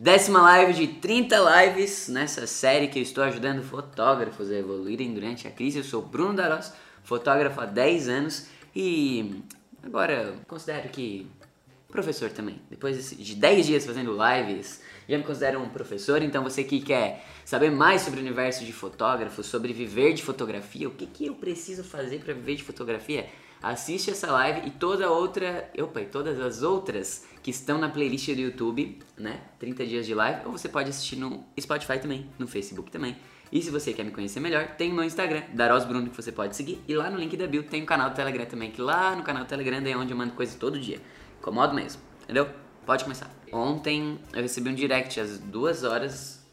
Décima live de 30 lives nessa série que eu estou ajudando fotógrafos a evoluírem durante a crise. Eu sou Bruno Daros, fotógrafo há 10 anos e agora considero que professor também. Depois de 10 dias fazendo lives, já me considero um professor, então você que quer saber mais sobre o universo de fotógrafo, sobre viver de fotografia, o que, que eu preciso fazer para viver de fotografia, assiste essa live e toda outra, opa, e todas as outras que estão na playlist do YouTube, né? 30 dias de live, ou você pode assistir no Spotify também, no Facebook também. E se você quer me conhecer melhor, tem meu Instagram, Daros Bruno, que você pode seguir. E lá no link da bio tem o canal do Telegram também, que lá no canal do Telegram é onde eu mando coisa todo dia. Incomodo mesmo, entendeu? Pode começar. Ontem eu recebi um direct às duas horas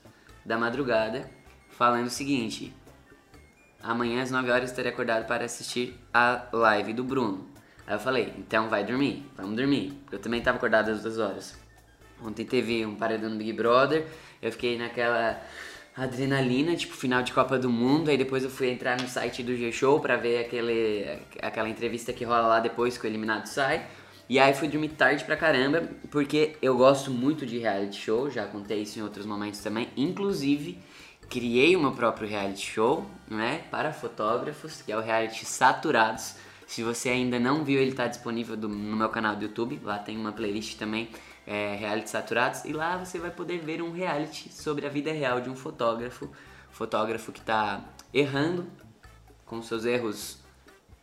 da madrugada falando o seguinte: amanhã às 9 horas estarei acordado para assistir a live do Bruno. Aí eu falei: então vai dormir, vamos dormir. Eu também estava acordado às duas horas. Ontem teve um paredão no Big Brother, eu fiquei naquela adrenalina, tipo final de Copa do Mundo, aí depois eu fui entrar no site do G-Show para ver aquele, aquela entrevista que rola lá depois que o eliminado sai. E aí fui dormir tarde pra caramba, porque eu gosto muito de reality show, já contei isso em outros momentos também. Inclusive, criei o meu próprio reality show, né, para fotógrafos, que é o reality Saturados. Se você ainda não viu, ele está disponível do, no meu canal do YouTube. Lá tem uma playlist também, é, Reality Saturados. E lá você vai poder ver um reality sobre a vida real de um fotógrafo. Fotógrafo que está errando com seus erros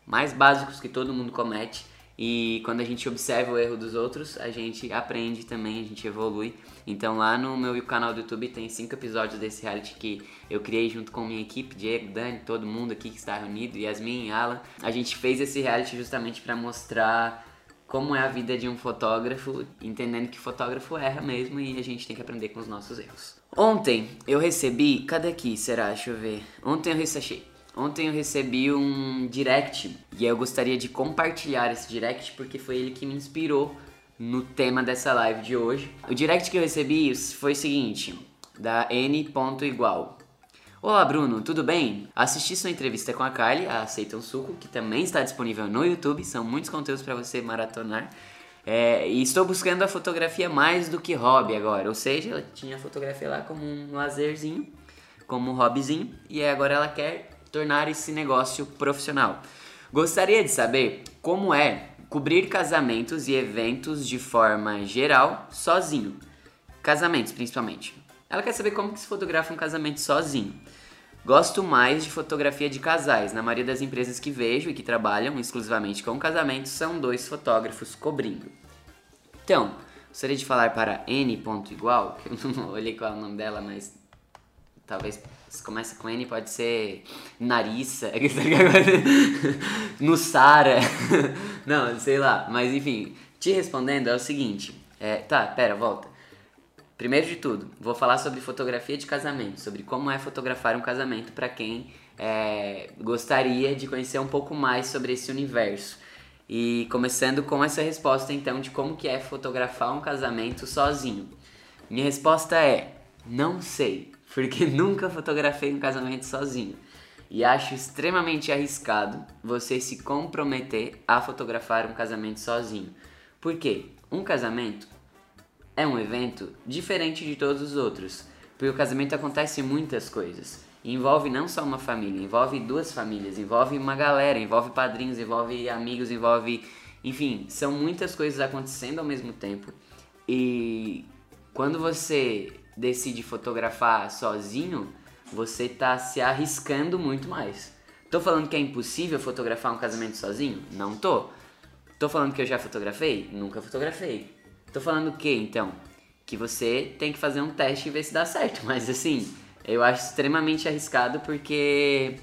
mais básicos que todo mundo comete e quando a gente observa o erro dos outros, a gente aprende também, a gente evolui. Então lá no meu canal do YouTube tem cinco episódios desse reality que eu criei junto com minha equipe, Diego, Dani, todo mundo aqui que está reunido, Yasmin, Alan. A gente fez esse reality justamente para mostrar como é a vida de um fotógrafo, entendendo que fotógrafo erra mesmo e a gente tem que aprender com os nossos erros. Ontem eu recebi, cadê aqui? Será? Deixa eu ver. Ontem eu recebi Ontem eu recebi um direct e eu gostaria de compartilhar esse direct porque foi ele que me inspirou no tema dessa live de hoje. O direct que eu recebi foi o seguinte, da N. Igual. Olá Bruno, tudo bem? Assisti sua entrevista com a Kylie, a Aceita um Suco, que também está disponível no YouTube, são muitos conteúdos para você maratonar. É, e estou buscando a fotografia mais do que hobby agora, ou seja, ela tinha a fotografia lá como um lazerzinho, como um hobbyzinho, e agora ela quer tornar esse negócio profissional. Gostaria de saber como é cobrir casamentos e eventos de forma geral sozinho. Casamentos, principalmente. Ela quer saber como que se fotografa um casamento sozinho. Gosto mais de fotografia de casais. Na maioria das empresas que vejo e que trabalham exclusivamente com casamentos, são dois fotógrafos cobrindo. Então, gostaria de falar para N. Igual, que eu não olhei qual é o nome dela, mas talvez se começa com N, pode ser Narissa, Nussara, não, sei lá. Mas enfim, te respondendo é o seguinte: é, tá, pera, volta. Primeiro de tudo, vou falar sobre fotografia de casamento, sobre como é fotografar um casamento para quem é, gostaria de conhecer um pouco mais sobre esse universo. E começando com essa resposta então de como que é fotografar um casamento sozinho. Minha resposta é: não sei porque nunca fotografei um casamento sozinho. E acho extremamente arriscado você se comprometer a fotografar um casamento sozinho. Por quê? Um casamento é um evento diferente de todos os outros. Porque o casamento acontece muitas coisas. Envolve não só uma família, envolve duas famílias, envolve uma galera, envolve padrinhos, envolve amigos, envolve. Enfim, são muitas coisas acontecendo ao mesmo tempo. E quando você decide fotografar sozinho, você tá se arriscando muito mais. Tô falando que é impossível fotografar um casamento sozinho? Não tô. Tô falando que eu já fotografei? Nunca fotografei. Tô falando o que então? Que você tem que fazer um teste e ver se dá certo. Mas assim, eu acho extremamente arriscado porque,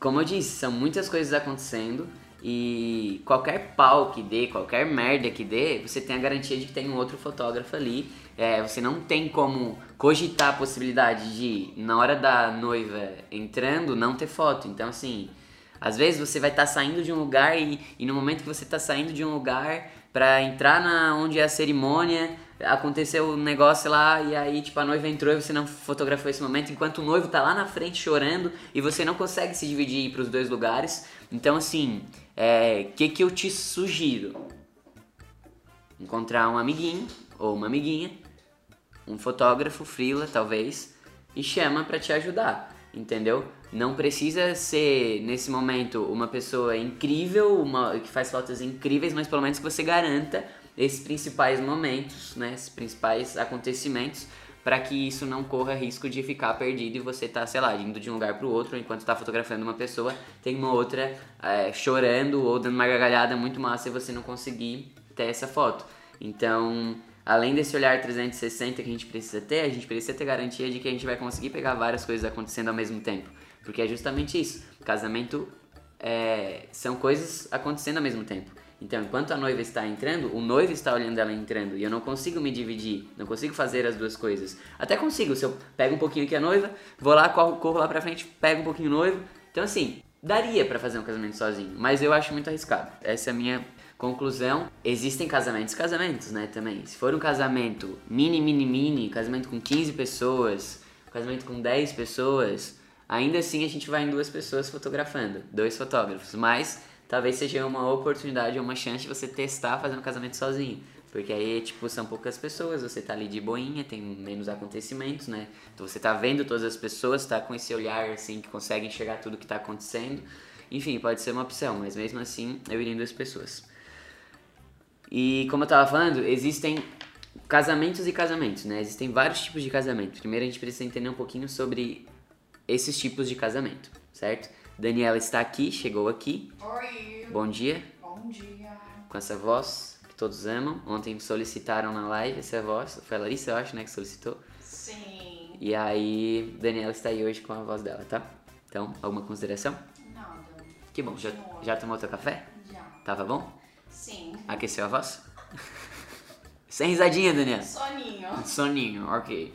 como eu disse, são muitas coisas acontecendo e qualquer pau que dê, qualquer merda que dê, você tem a garantia de que tem um outro fotógrafo ali. É, você não tem como cogitar a possibilidade de, na hora da noiva entrando, não ter foto. Então, assim, às vezes você vai estar tá saindo de um lugar e, e no momento que você está saindo de um lugar para entrar na onde é a cerimônia, aconteceu um negócio lá e aí tipo a noiva entrou e você não fotografou esse momento enquanto o noivo tá lá na frente chorando e você não consegue se dividir para os dois lugares. Então assim, é, que que eu te sugiro? Encontrar um amiguinho ou uma amiguinha um fotógrafo, frila, talvez, e chama para te ajudar, entendeu? Não precisa ser, nesse momento, uma pessoa incrível, uma, que faz fotos incríveis, mas pelo menos que você garanta esses principais momentos, né, esses principais acontecimentos, para que isso não corra risco de ficar perdido e você tá, sei lá, indo de um lugar para o outro, enquanto está fotografando uma pessoa, tem uma outra é, chorando ou dando uma gargalhada muito massa e você não conseguir ter essa foto. Então, além desse olhar 360 que a gente precisa ter, a gente precisa ter garantia de que a gente vai conseguir pegar várias coisas acontecendo ao mesmo tempo. Porque é justamente isso. Casamento é, são coisas acontecendo ao mesmo tempo. Então, enquanto a noiva está entrando, o noivo está olhando ela entrando. E eu não consigo me dividir, não consigo fazer as duas coisas. Até consigo, se eu pego um pouquinho aqui a noiva, vou lá, corro, corro lá pra frente, pego um pouquinho o noivo. Então, assim, daria para fazer um casamento sozinho, mas eu acho muito arriscado. Essa é a minha conclusão. Existem casamentos casamentos, né, também. Se for um casamento mini, mini, mini, casamento com 15 pessoas, casamento com 10 pessoas, Ainda assim, a gente vai em duas pessoas fotografando, dois fotógrafos, mas talvez seja uma oportunidade ou uma chance de você testar fazendo casamento sozinho. Porque aí, tipo, são poucas pessoas, você tá ali de boinha, tem menos acontecimentos, né? Então você tá vendo todas as pessoas, tá com esse olhar, assim, que consegue enxergar tudo que tá acontecendo. Enfim, pode ser uma opção, mas mesmo assim, eu iria em duas pessoas. E como eu tava falando, existem casamentos e casamentos, né? Existem vários tipos de casamento. Primeiro a gente precisa entender um pouquinho sobre esses tipos de casamento, certo? Daniela está aqui, chegou aqui. Oi. Bom dia. Bom dia. Com essa voz que todos amam. Ontem solicitaram na live essa voz. Foi a Larissa, eu acho, né, que solicitou. Sim. E aí, Daniela está aí hoje com a voz dela, tá? Então, alguma consideração? Nada. Que bom. Já, já tomou teu café? Já. Tava bom? Sim. Aqueceu a voz? Sem risadinha, Daniela. Soninho. Soninho, ok.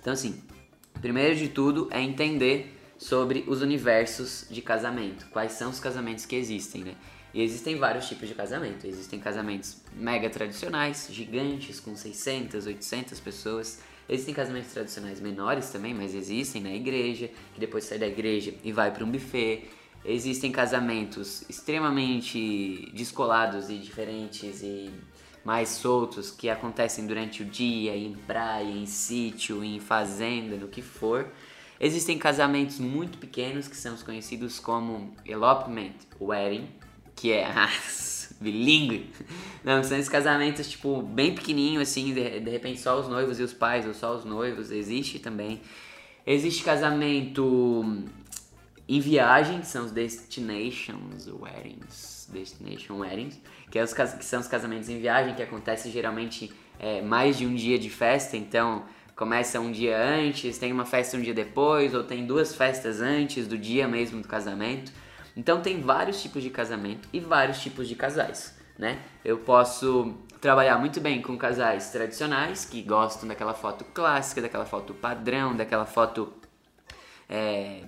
Então, assim, primeiro de tudo é entender sobre os universos de casamento. Quais são os casamentos que existem, né? E existem vários tipos de casamento. Existem casamentos mega tradicionais, gigantes, com 600, 800 pessoas. Existem casamentos tradicionais menores também, mas existem na igreja, que depois sai da igreja e vai para um buffet. Existem casamentos extremamente descolados e diferentes e mais soltos que acontecem durante o dia, em praia, em sítio, em fazenda, no que for. Existem casamentos muito pequenos que são os conhecidos como elopement wedding, que é bilíngue. Não, são esses casamentos tipo bem pequenininho assim, de, de repente só os noivos e os pais ou só os noivos, existe também. Existe casamento em viagem, que são os destinations weddings, destination weddings, que, é os, que são os casamentos em viagem, que acontece geralmente é, mais de um dia de festa, então começa um dia antes, tem uma festa um dia depois, ou tem duas festas antes do dia mesmo do casamento. Então tem vários tipos de casamento e vários tipos de casais, né? Eu posso trabalhar muito bem com casais tradicionais que gostam daquela foto clássica, daquela foto padrão, daquela foto é,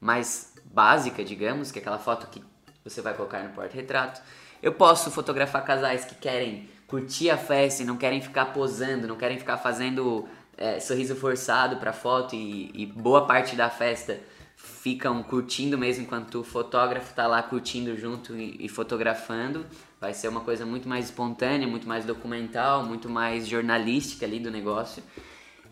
mais básica, digamos, que é aquela foto que você vai colocar no porta-retrato. Eu posso fotografar casais que querem curtir a festa e não querem ficar posando, não querem ficar fazendo é, sorriso forçado pra foto e, e boa parte da festa ficam curtindo mesmo enquanto o fotógrafo tá lá curtindo junto e, e fotografando. Vai ser uma coisa muito mais espontânea, muito mais documental, muito mais jornalística ali do negócio.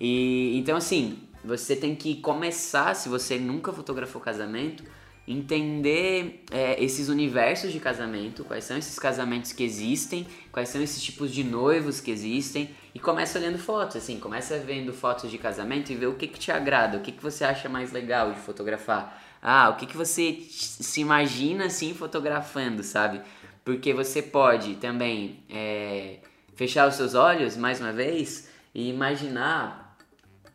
E então assim, você tem que começar, se você nunca fotografou casamento, entender é, esses universos de casamento, quais são esses casamentos que existem, quais são esses tipos de noivos que existem, e começa olhando fotos, assim, começa vendo fotos de casamento e vê o que, que te agrada, o que, que você acha mais legal de fotografar. Ah, o que, que você se imagina assim fotografando, sabe? Porque você pode também é, fechar os seus olhos mais uma vez e imaginar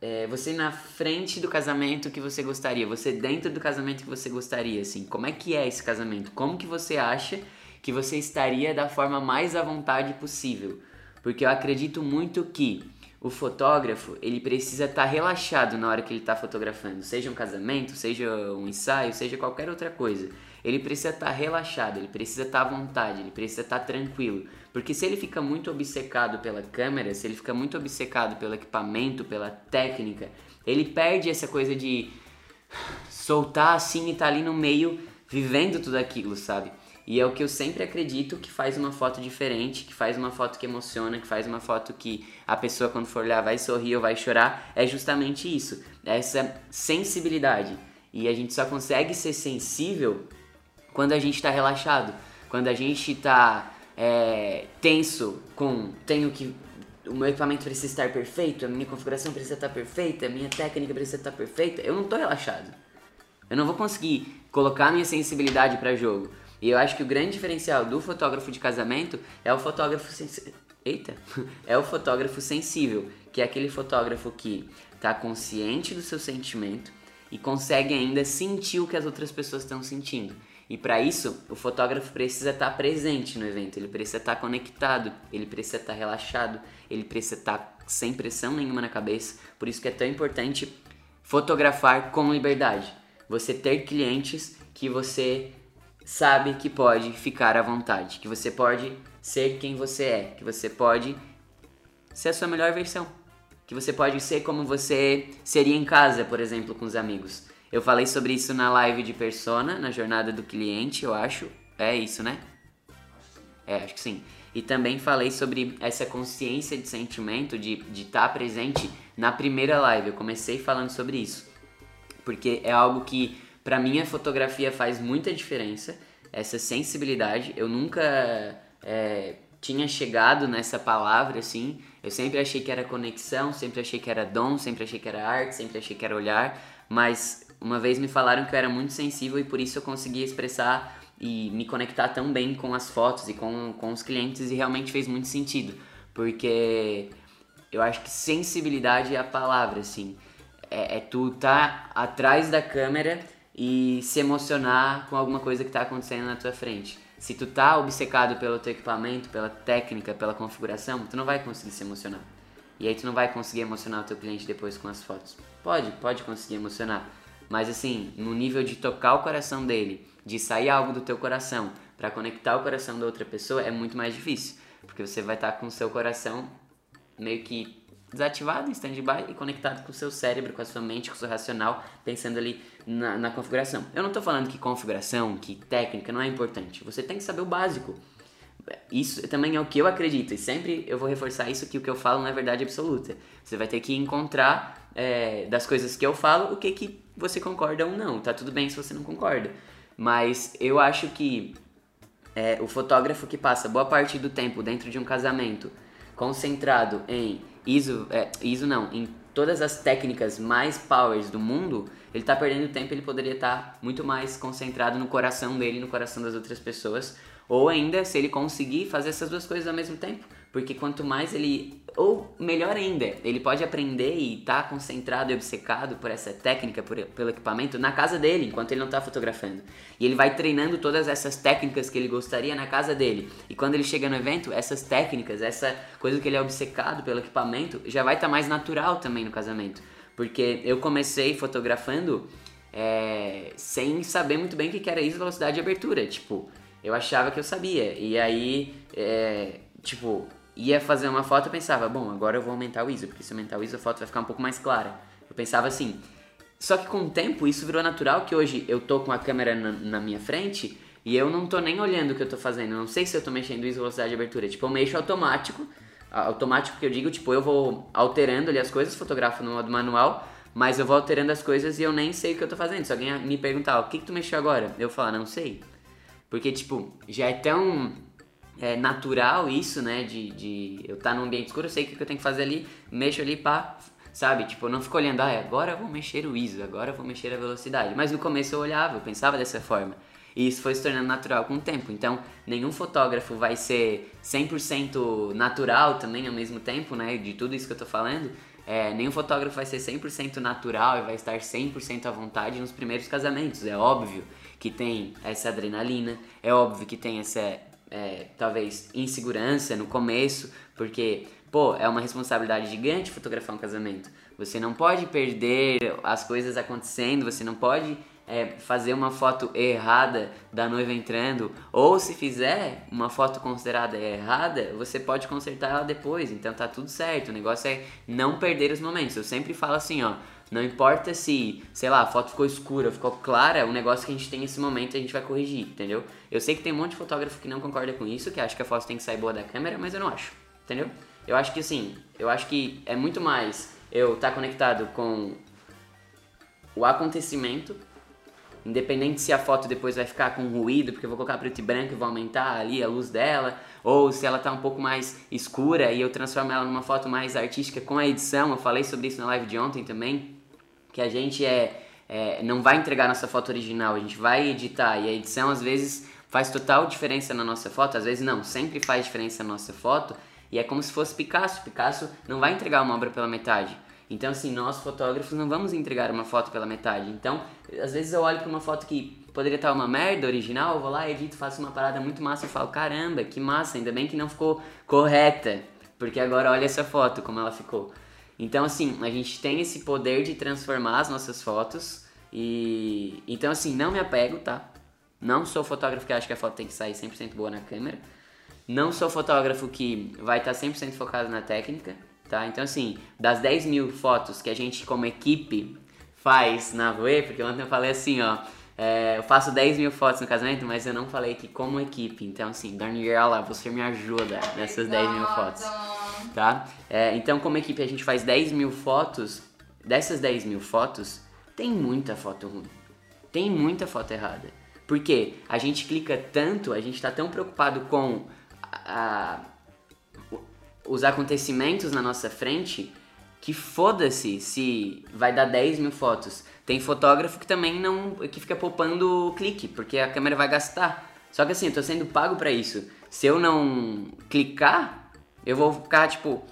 é, você na frente do casamento que você gostaria, você dentro do casamento que você gostaria, assim, como é que é esse casamento? Como que você acha que você estaria da forma mais à vontade possível? Porque eu acredito muito que o fotógrafo, ele precisa estar relaxado na hora que ele está fotografando, seja um casamento, seja um ensaio, seja qualquer outra coisa. Ele precisa estar relaxado, ele precisa estar à vontade, ele precisa estar tranquilo. Porque se ele fica muito obcecado pela câmera, se ele fica muito obcecado pelo equipamento, pela técnica, ele perde essa coisa de soltar assim e tá ali no meio vivendo tudo aquilo, sabe? E é o que eu sempre acredito que faz uma foto diferente, que faz uma foto que emociona, que faz uma foto que a pessoa quando for olhar vai sorrir ou vai chorar, é justamente isso, essa sensibilidade. E a gente só consegue ser sensível quando a gente está relaxado, quando a gente está é, tenso com tenho que o meu equipamento precisa estar perfeito, a minha configuração precisa estar perfeita, a minha técnica precisa estar perfeita, eu não estou relaxado. Eu não vou conseguir colocar minha sensibilidade para jogo. E eu acho que o grande diferencial do fotógrafo de casamento é o fotógrafo sens... Eita, é o fotógrafo sensível, que é aquele fotógrafo que está consciente do seu sentimento e consegue ainda sentir o que as outras pessoas estão sentindo. E para isso, o fotógrafo precisa estar tá presente no evento, ele precisa estar tá conectado, ele precisa estar tá relaxado, ele precisa estar sem pressão nenhuma na cabeça. Por isso que é tão importante fotografar com liberdade. Você ter clientes que você sabe que pode ficar à vontade, que você pode ser quem você é, que você pode ser a sua melhor versão, que você pode ser como você seria em casa, por exemplo, com os amigos. Eu falei sobre isso na live de persona, na jornada do cliente, eu acho. É isso, né? É, acho que sim. E também falei sobre essa consciência de sentimento, de estar tá presente na primeira live. Eu comecei falando sobre isso. Porque é algo que para mim a fotografia faz muita diferença, essa sensibilidade. Eu nunca é, tinha chegado nessa palavra assim. Eu sempre achei que era conexão, sempre achei que era dom, sempre achei que era arte, sempre achei que era olhar, mas uma vez me falaram que eu era muito sensível e por isso eu conseguia expressar e me conectar tão bem com as fotos e com, com os clientes e realmente fez muito sentido, porque eu acho que sensibilidade é a palavra, assim. É, é tu tá atrás da câmera e se emocionar com alguma coisa que está acontecendo na tua frente. Se tu tá obcecado pelo teu equipamento, pela técnica, pela configuração, tu não vai conseguir se emocionar. E aí tu não vai conseguir emocionar o teu cliente depois com as fotos. Pode, pode conseguir emocionar. Mas assim, no nível de tocar o coração dele, de sair algo do teu coração para conectar o coração da outra pessoa, é muito mais difícil. Porque você vai estar tá com o seu coração meio que desativado em stand-by e conectado com o seu cérebro, com a sua mente, com o seu racional, pensando ali na, na configuração. Eu não estou falando que configuração, que técnica não é importante. Você tem que saber o básico. Isso também é o que eu acredito e sempre eu vou reforçar isso que o que eu falo não é verdade absoluta. Você vai ter que encontrar é, das coisas que eu falo o que que você concorda ou não. Tá tudo bem se você não concorda, mas eu acho que é, o fotógrafo que passa boa parte do tempo dentro de um casamento concentrado em ISO, é, ISO não, em todas as técnicas mais powers do mundo, ele está perdendo tempo, ele poderia estar tá muito mais concentrado no coração dele, no coração das outras pessoas, ou ainda se ele conseguir fazer essas duas coisas ao mesmo tempo, porque quanto mais ele ou melhor ainda, ele pode aprender e estar tá concentrado e obcecado por essa técnica, por, pelo equipamento, na casa dele, enquanto ele não está fotografando. E ele vai treinando todas essas técnicas que ele gostaria na casa dele. E quando ele chega no evento, essas técnicas, essa coisa que ele é obcecado pelo equipamento, já vai estar tá mais natural também no casamento. Porque eu comecei fotografando é, sem saber muito bem o que era isso, velocidade de abertura. Tipo, eu achava que eu sabia. E aí, é, tipo, ia fazer uma foto e pensava, bom, agora eu vou aumentar o ISO, porque se aumentar o ISO a foto vai ficar um pouco mais clara. Eu pensava assim. Só que com o tempo isso virou natural que hoje eu tô com a câmera na, na minha frente e eu não tô nem olhando o que eu tô fazendo. Eu não sei se eu tô mexendo ISO velocidade de abertura. Tipo, eu mexo automático. Automático que eu digo, tipo, eu vou alterando ali as coisas, fotografo no modo manual, mas eu vou alterando as coisas e eu nem sei o que eu tô fazendo. Se alguém me perguntar, o que, que tu mexeu agora? Eu falar, não sei. Porque, tipo, já é tão é, natural isso, né? De, de eu estar tá num ambiente escuro, eu sei o que eu tenho que fazer ali, mexo ali, pá, sabe? Tipo, eu não fico olhando, ah, agora eu vou mexer o ISO, agora eu vou mexer a velocidade. Mas no começo eu olhava, eu pensava dessa forma. E isso foi se tornando natural com o tempo. Então, nenhum fotógrafo vai ser 100% natural também ao mesmo tempo, né? De tudo isso que eu tô falando. É, nenhum fotógrafo vai ser 100% natural e vai estar 100% à vontade nos primeiros casamentos. É óbvio que tem essa adrenalina, é óbvio que tem essa é, talvez insegurança no começo, porque, pô, é uma responsabilidade gigante fotografar um casamento. Você não pode perder as coisas acontecendo, você não pode é, fazer uma foto errada da noiva entrando, ou se fizer uma foto considerada errada, você pode consertar ela depois, então tá tudo certo. O negócio é não perder os momentos. Eu sempre falo assim, ó, Não importa se, sei lá, a foto ficou escura, ficou clara, o negócio que a gente tem nesse momento a gente vai corrigir, entendeu? Eu sei que tem um monte de fotógrafo que não concorda com isso, que acha que a foto tem que sair boa da câmera, mas eu não acho, entendeu? Eu acho que assim, eu acho que é muito mais eu estar tá conectado com o acontecimento, independente se a foto depois vai ficar com ruído, porque eu vou colocar preto e branco e vou aumentar ali a luz dela, ou se ela tá um pouco mais escura e eu transformo ela numa foto mais artística com a edição. Eu falei sobre isso na live de ontem também, que a gente é, é não vai entregar nossa foto original, a gente vai editar e a edição às vezes faz total diferença na nossa foto, às vezes não, sempre faz diferença na nossa foto. E é como se fosse Picasso. Picasso não vai entregar uma obra pela metade. Então, assim, nós fotógrafos não vamos entregar uma foto pela metade. Então, às vezes eu olho para uma foto que poderia estar uma merda original, eu vou lá, edito, faço uma parada muito massa e falo: caramba, que massa, ainda bem que não ficou correta. Porque agora olha essa foto, como ela ficou. Então, assim, a gente tem esse poder de transformar as nossas fotos. E. Então, assim, não me apego, tá? Não sou fotógrafo que acha que a foto tem que sair 100% boa na câmera. Não sou fotógrafo que vai estar 100% focado na técnica, tá? Então, assim, das 10 mil fotos que a gente, como equipe, faz na Voe, porque ontem eu falei assim, ó, é, eu faço 10 mil fotos no casamento, mas eu não falei que como equipe. Então, assim, Daniela, você me ajuda nessas 10 mil fotos, tá? É, então, como equipe, a gente faz 10 mil fotos. Dessas 10 mil fotos, tem muita foto ruim. Tem muita foto errada. Porque a gente clica tanto, a gente está tão preocupado com a, os acontecimentos na nossa frente que foda-se se vai dar 10 mil fotos. Tem fotógrafo que também não. que fica poupando clique, porque a câmera vai gastar. Só que assim, eu tô sendo pago para isso. Se eu não clicar, eu vou ficar tipo.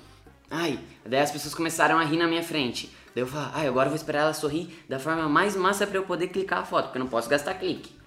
Ai, daí as pessoas começaram a rir na minha frente. Daí eu falo, ai, agora eu vou esperar ela sorrir da forma mais massa para eu poder clicar a foto, porque eu não posso gastar clique.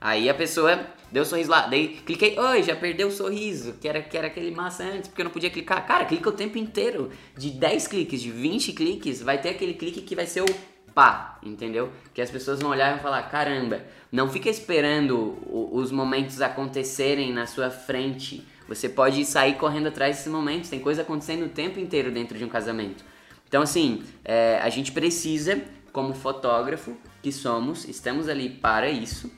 Aí a pessoa deu um sorriso lá, daí cliquei, oi, já perdeu o sorriso, que era, que era aquele massa antes, porque eu não podia clicar. Cara, clica o tempo inteiro. De 10 cliques, de 20 cliques, vai ter aquele clique que vai ser o pá, entendeu? Que as pessoas vão olhar e vão falar, caramba, não fica esperando os momentos acontecerem na sua frente. Você pode sair correndo atrás desses momentos, tem coisa acontecendo o tempo inteiro dentro de um casamento. Então, assim, é, a gente precisa, como fotógrafo que somos, estamos ali para isso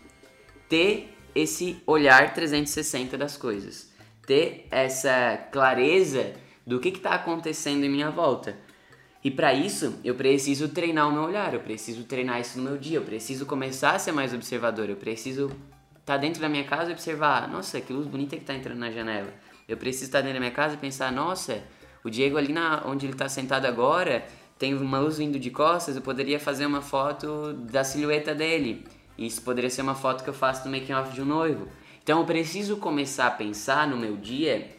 ter esse olhar 360 das coisas, ter essa clareza do que está acontecendo em minha volta. E para isso, eu preciso treinar o meu olhar, eu preciso treinar isso no meu dia, eu preciso começar a ser mais observador, eu preciso estar tá dentro da minha casa e observar, nossa, que luz bonita que está entrando na janela. Eu preciso estar dentro da minha casa e pensar, nossa, o Diego ali na, onde ele está sentado agora tem uma luz vindo de costas, eu poderia fazer uma foto da silhueta dele. Isso poderia ser uma foto que eu faço do making off de um noivo. Então eu preciso começar a pensar no meu dia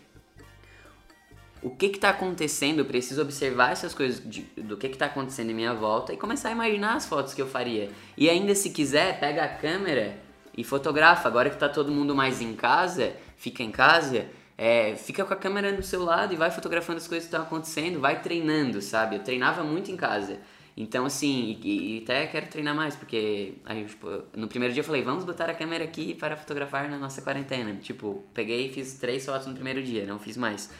o que está acontecendo, eu preciso observar essas coisas de, do que está acontecendo em minha volta e começar a imaginar as fotos que eu faria. E ainda se quiser, pega a câmera e fotografa. Agora que está todo mundo mais em casa, fica em casa, é, fica com a câmera no seu lado e vai fotografando as coisas que estão acontecendo, vai treinando, sabe? Eu treinava muito em casa. Então, assim, e, e, até quero treinar mais, porque aí, tipo, no primeiro dia eu falei, vamos botar a câmera aqui para fotografar na nossa quarentena. Tipo, peguei e fiz três fotos no primeiro dia, não fiz mais.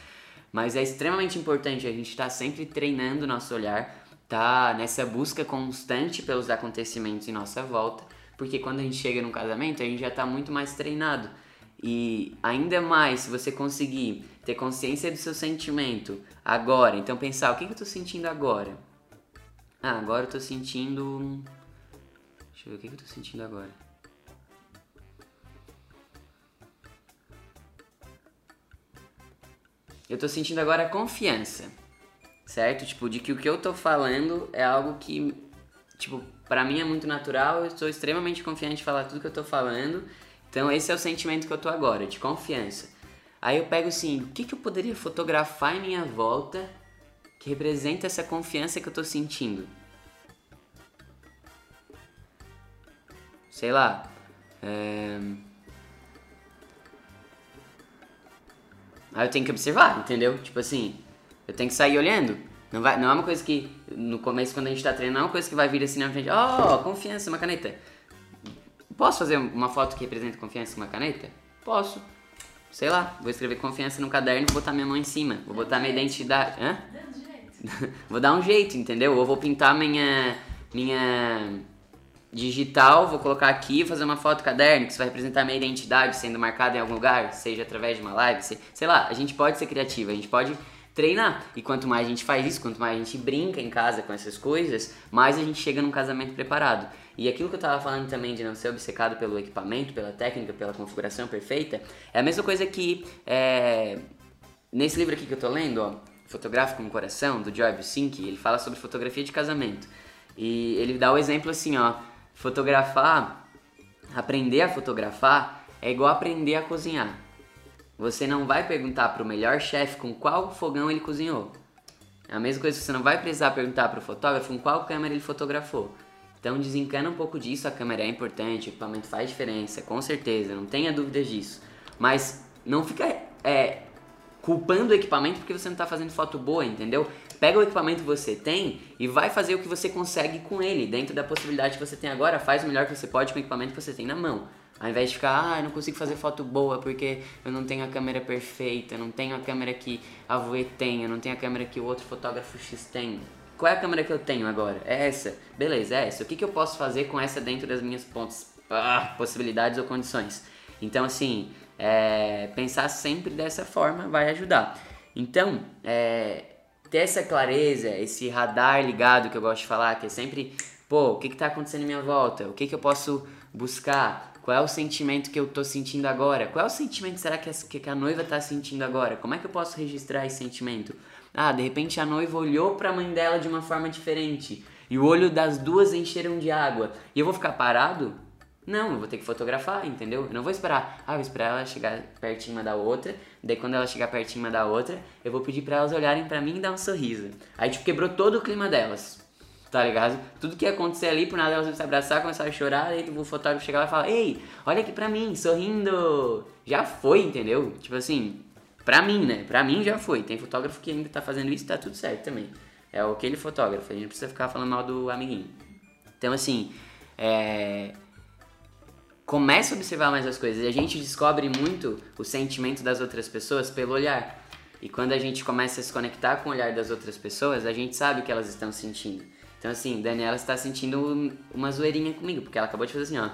Mas é extremamente importante a gente estar tá sempre treinando o nosso olhar, tá nessa busca constante pelos acontecimentos em nossa volta, porque quando a gente chega num casamento, a gente já está muito mais treinado. E ainda mais, se você conseguir ter consciência do seu sentimento agora, então pensar, o que, que eu estou sentindo agora? Ah, agora eu tô sentindo. Deixa eu ver o que, eu tô sentindo agora. Eu tô sentindo agora confiança, certo? Tipo, de que o que eu tô falando é algo que, tipo, pra mim é muito natural, eu estou extremamente confiante de falar tudo que eu tô falando. Então, esse é o sentimento que eu tô agora, de confiança. Aí eu pego assim, o que, que eu poderia fotografar em minha volta que representa essa confiança que eu tô sentindo. Sei lá. É... Aí eu tenho que observar, entendeu? Tipo assim, eu tenho que sair olhando. Não, vai, não é uma coisa que, no começo, quando a gente tá treinando, não é uma coisa que vai vir assim na frente. Oh, confiança, uma caneta. Posso fazer uma foto que representa confiança com uma caneta? Posso sei lá, vou escrever confiança no caderno e botar minha mão em cima. Vou botar minha identidade. Hã? vou dar um jeito, entendeu? Ou vou pintar minha minha digital, vou colocar aqui, fazer uma foto caderno que isso vai representar minha identidade sendo marcada em algum lugar, seja através de uma live, sei lá, a gente pode ser criativo, a gente pode treinar. E quanto mais a gente faz isso, quanto mais a gente brinca em casa com essas coisas, mais a gente chega num casamento preparado. E aquilo que eu tava falando também de não ser obcecado pelo equipamento, pela técnica, pela configuração perfeita, é a mesma coisa que é, nesse livro aqui que eu tô lendo, ó, Fotográfico com Coração, do Joy Busink, ele fala sobre fotografia de casamento. E ele dá o exemplo assim, ó, fotografar, aprender a fotografar é igual aprender a cozinhar. Você não vai perguntar para o melhor chefe com qual fogão ele cozinhou. É a mesma coisa que você não vai precisar perguntar para o fotógrafo com qual câmera ele fotografou. Então desencana um pouco disso, a câmera é importante, o equipamento faz diferença, com certeza, não tenha dúvidas disso. Mas não fica é, culpando o equipamento porque você não está fazendo foto boa, entendeu? Pega o equipamento que você tem e vai fazer o que você consegue com ele, dentro da possibilidade que você tem agora, faz o melhor que você pode com o equipamento que você tem na mão. Ao invés de ficar, ah, eu não consigo fazer foto boa porque eu não tenho a câmera perfeita, eu não tenho a câmera que a Voe tem, eu não tenho a câmera que o outro fotógrafo X tem. Qual é a câmera que eu tenho agora? É essa. Beleza, é essa. O que, que eu posso fazer com essa dentro das minhas pontos, ah, possibilidades ou condições? Então, assim, é, pensar sempre dessa forma vai ajudar. Então, é, ter essa clareza, esse radar ligado que eu gosto de falar, que é sempre, pô, o que está acontecendo em minha volta? O que, que eu posso buscar? Qual é o sentimento que eu tô sentindo agora? Qual é o sentimento será que a, que a noiva tá sentindo agora? Como é que eu posso registrar esse sentimento? Ah, de repente a noiva olhou para a mãe dela de uma forma diferente e o olho das duas encheram de água. E eu vou ficar parado? Não, eu vou ter que fotografar, entendeu? Eu não vou esperar. Ah, vou esperar ela chegar pertinho uma da outra. Daí quando ela chegar pertinho uma da outra, eu vou pedir para elas olharem para mim e dar um sorriso. Aí tipo quebrou todo o clima delas tá ligado? Tudo que ia acontecer ali, por nada elas iam se abraçar, começar a chorar, aí o fotógrafo chegava e falava, ei, olha aqui pra mim, sorrindo. Já foi, entendeu? Tipo assim, pra mim, né? Pra mim já foi. Tem fotógrafo que ainda tá fazendo isso, tá tudo certo também. É aquele fotógrafo, a gente não precisa ficar falando mal do amiguinho. Então, assim, é... Começa a observar mais as coisas e a gente descobre muito o sentimento das outras pessoas pelo olhar. E quando a gente começa a se conectar com o olhar das outras pessoas, a gente sabe o que elas estão sentindo. Então, assim, Daniela está sentindo uma zoeirinha comigo, porque ela acabou de fazer assim, ó,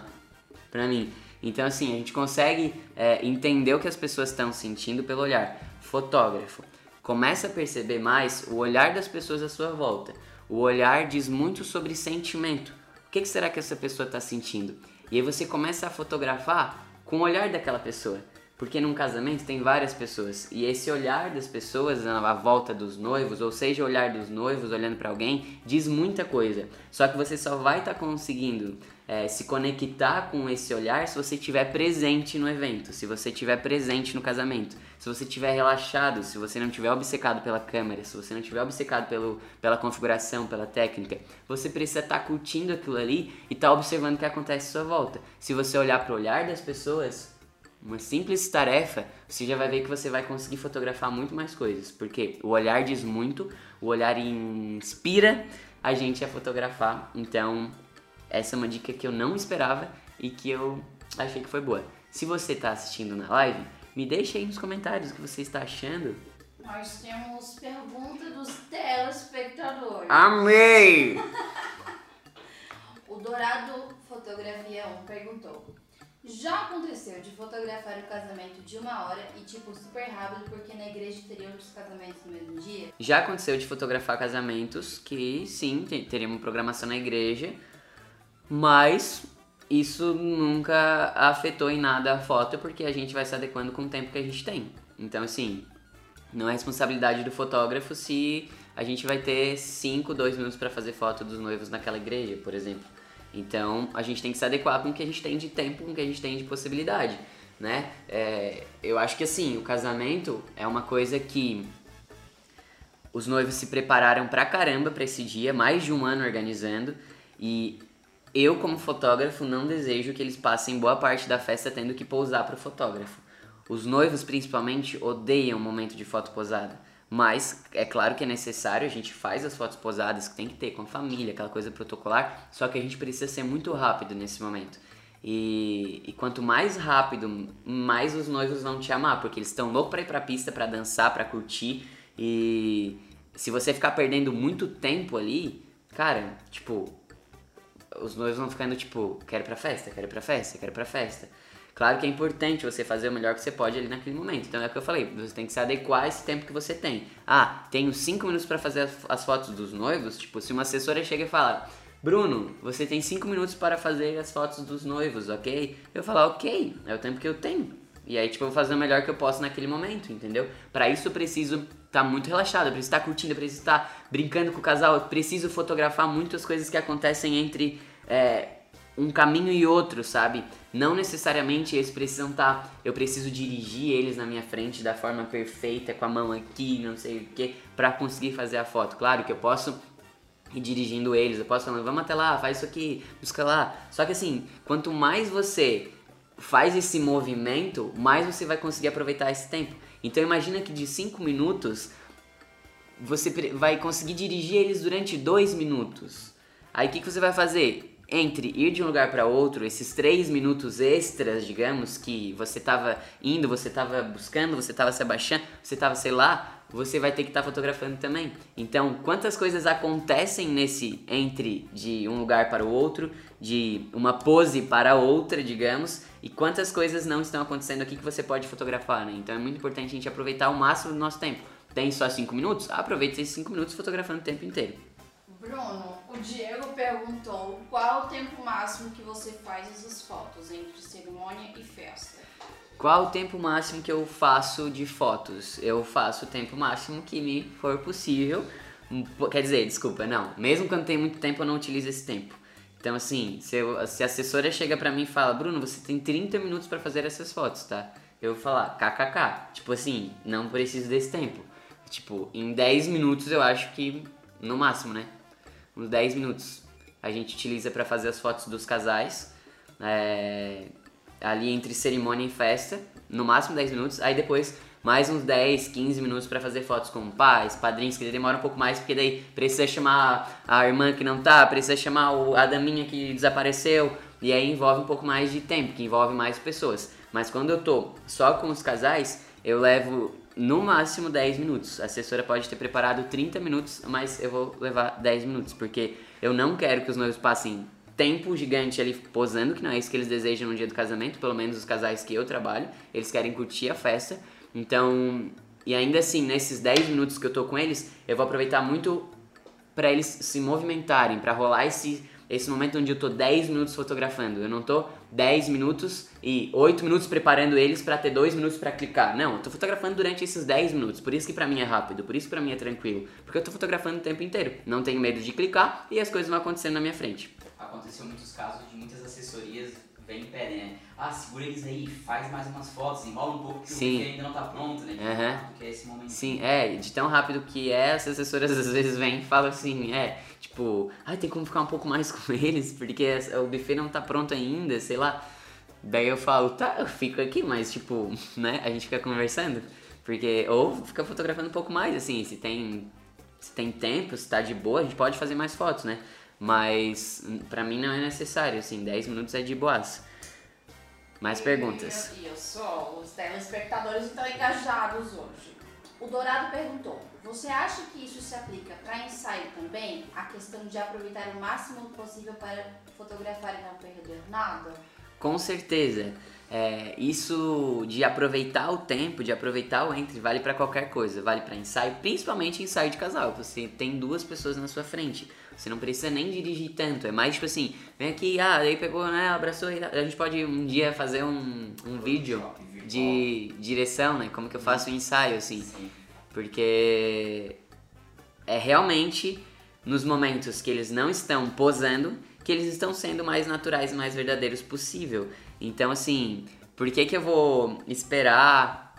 pra mim. Então, assim, a gente consegue é, entender o que as pessoas estão sentindo pelo olhar. Fotógrafo, começa a perceber mais o olhar das pessoas à sua volta. O olhar diz muito sobre sentimento. O que, que será que essa pessoa está sentindo? E aí você começa a fotografar com o olhar daquela pessoa. Porque num casamento tem várias pessoas e esse olhar das pessoas à volta dos noivos, ou seja, o olhar dos noivos olhando para alguém, diz muita coisa. Só que você só vai estar tá conseguindo é, se conectar com esse olhar se você estiver presente no evento, se você estiver presente no casamento, se você estiver relaxado, se você não estiver obcecado pela câmera, se você não estiver obcecado pelo, pela configuração, pela técnica. Você precisa estar tá curtindo aquilo ali e estar tá observando o que acontece à sua volta. Se você olhar para o olhar das pessoas, uma simples tarefa, você já vai ver que você vai conseguir fotografar muito mais coisas, porque o olhar diz muito, o olhar inspira a gente a fotografar. Então, essa é uma dica que eu não esperava e que eu achei que foi boa. Se você está assistindo na live, me deixa aí nos comentários o que você está achando. Nós temos pergunta dos telespectadores. Amei! o Dourado Fotografia 1 perguntou: já aconteceu de fotografar o casamento de uma hora e tipo super rápido porque na igreja teria outros casamentos no mesmo dia? Já aconteceu de fotografar casamentos que sim, teria uma programação na igreja, mas isso nunca afetou em nada a foto porque a gente vai se adequando com o tempo que a gente tem. Então assim, não é responsabilidade do fotógrafo se a gente vai ter 5, 2 minutos para fazer foto dos noivos naquela igreja, por exemplo. Então a gente tem que se adequar com o que a gente tem de tempo, com o que a gente tem de possibilidade, né? É, eu acho que assim, o casamento é uma coisa que os noivos se prepararam pra caramba para esse dia, mais de um ano organizando, e eu como fotógrafo não desejo que eles passem boa parte da festa tendo que pousar para o fotógrafo. Os noivos principalmente odeiam o momento de foto posada. Mas é claro que é necessário, a gente faz as fotos posadas que tem que ter com a família, aquela coisa protocolar, só que a gente precisa ser muito rápido nesse momento. E, e quanto mais rápido, mais os noivos vão te amar, porque eles estão loucos para ir pra pista, para dançar, para curtir. E se você ficar perdendo muito tempo ali, cara, tipo, os noivos vão ficando tipo, quero ir pra festa, quero ir pra festa, quero ir pra festa. Claro que é importante você fazer o melhor que você pode ali naquele momento. Então é o que eu falei, você tem que se adequar a esse tempo que você tem. Ah, tenho 5 minutos para fazer as fotos dos noivos. Tipo, se uma assessora chega e fala, Bruno, você tem 5 minutos para fazer as fotos dos noivos, ok? Eu falo, ok, é o tempo que eu tenho. E aí, tipo, eu vou fazer o melhor que eu posso naquele momento, entendeu? Para isso eu preciso estar tá muito relaxado, eu preciso estar tá curtindo, eu preciso estar tá brincando com o casal, eu preciso fotografar muitas coisas que acontecem entre é, um caminho e outro, sabe? Não necessariamente eles precisam estar. Tá, eu preciso dirigir eles na minha frente da forma perfeita, com a mão aqui, não sei o que, para conseguir fazer a foto. Claro que eu posso ir dirigindo eles, eu posso falar, vamos até lá, faz isso aqui, busca lá. Só que assim, quanto mais você faz esse movimento, mais você vai conseguir aproveitar esse tempo. Então imagina que de 5 minutos você vai conseguir dirigir eles durante 2 minutos. Aí o que, que você vai fazer? Entre ir de um lugar para outro, esses três minutos extras, digamos, que você estava indo, você estava buscando, você estava se abaixando, você estava, sei lá, você vai ter que estar tá fotografando também. Então, quantas coisas acontecem nesse entre de um lugar para o outro, de uma pose para outra, digamos, e quantas coisas não estão acontecendo aqui que você pode fotografar, né? Então é muito importante a gente aproveitar o máximo do nosso tempo. Tem só cinco minutos? Aproveite esses cinco minutos fotografando o tempo inteiro. Bruno, o Diego perguntou qual o tempo máximo que você faz essas fotos entre cerimônia e festa. Qual o tempo máximo que eu faço de fotos? Eu faço o tempo máximo que me for possível. Quer dizer, desculpa, não. Mesmo quando tem muito tempo, eu não utilizo esse tempo. Então, assim, se, eu, se a assessora chega pra mim e fala, Bruno, você tem 30 minutos para fazer essas fotos, tá? Eu vou falar, kkk. Tipo assim, não preciso desse tempo. Tipo, em 10 minutos eu acho que, no máximo, né? Uns 10 minutos. A gente utiliza para fazer as fotos dos casais, é, ali entre cerimônia e festa, no máximo 10 minutos. Aí depois mais uns 10, 15 minutos para fazer fotos com pais, padrinhos, que demora um pouco mais, porque daí precisa chamar a irmã que não tá, precisa chamar o, a daminha que desapareceu, e aí envolve um pouco mais de tempo, que envolve mais pessoas. Mas quando eu tô só com os casais, eu levo no máximo 10 minutos. A assessora pode ter preparado 30 minutos, mas eu vou levar 10 minutos, porque eu não quero que os noivos passem tempo gigante ali posando, que não é isso que eles desejam no dia do casamento, pelo menos os casais que eu trabalho, eles querem curtir a festa. Então, e ainda assim, nesses 10 minutos que eu tô com eles, eu vou aproveitar muito para eles se movimentarem, para rolar esse esse momento onde eu tô 10 minutos fotografando. Eu não tô 10 minutos e 8 minutos preparando eles para ter 2 minutos para clicar. Não, eu tô fotografando durante esses 10 minutos. Por isso que para mim é rápido, por isso que para mim é tranquilo, porque eu tô fotografando o tempo inteiro. Não tenho medo de clicar e as coisas vão acontecendo na minha frente. Aconteceu muitos casos de muitas assessorias vem e pedem, né? Ah, segura eles aí, faz mais umas fotos, enrola um pouco que Sim. o ainda não tá pronto, né? Uhum. Que é esse momento. Sim, é, de tão rápido que é, as assessoras às vezes vêm e falam assim, é, tipo, ah, tem como ficar um pouco mais com eles, porque o buffet não tá pronto ainda, sei lá. Daí eu falo, tá, eu fico aqui, mas tipo, né, a gente fica conversando. Porque, ou fica fotografando um pouco mais, assim, se tem, se tem tempo, se tá de boa, a gente pode fazer mais fotos, né? Mas pra mim não é necessário, assim, 10 minutos é de boas. Mais perguntas. Isso, os telespectadores estão engajados hoje. O Dourado perguntou: Você acha que isso se aplica para ensaio também? A questão de aproveitar o máximo possível para fotografar e não perder nada? Com certeza. É, isso de aproveitar o tempo, de aproveitar o entre, vale para qualquer coisa. Vale para ensaio, principalmente ensaio de casal. Você tem duas pessoas na sua frente. Você não precisa nem dirigir tanto. É mais tipo assim, vem aqui, ah, daí pegou, né, abraçou. A gente pode um dia fazer um, um vídeo de direção, né? Como que eu faço o ensaio, assim. Porque é realmente nos momentos que eles não estão posando que eles estão sendo mais naturais e mais verdadeiros possível. Então, assim, por que que eu vou esperar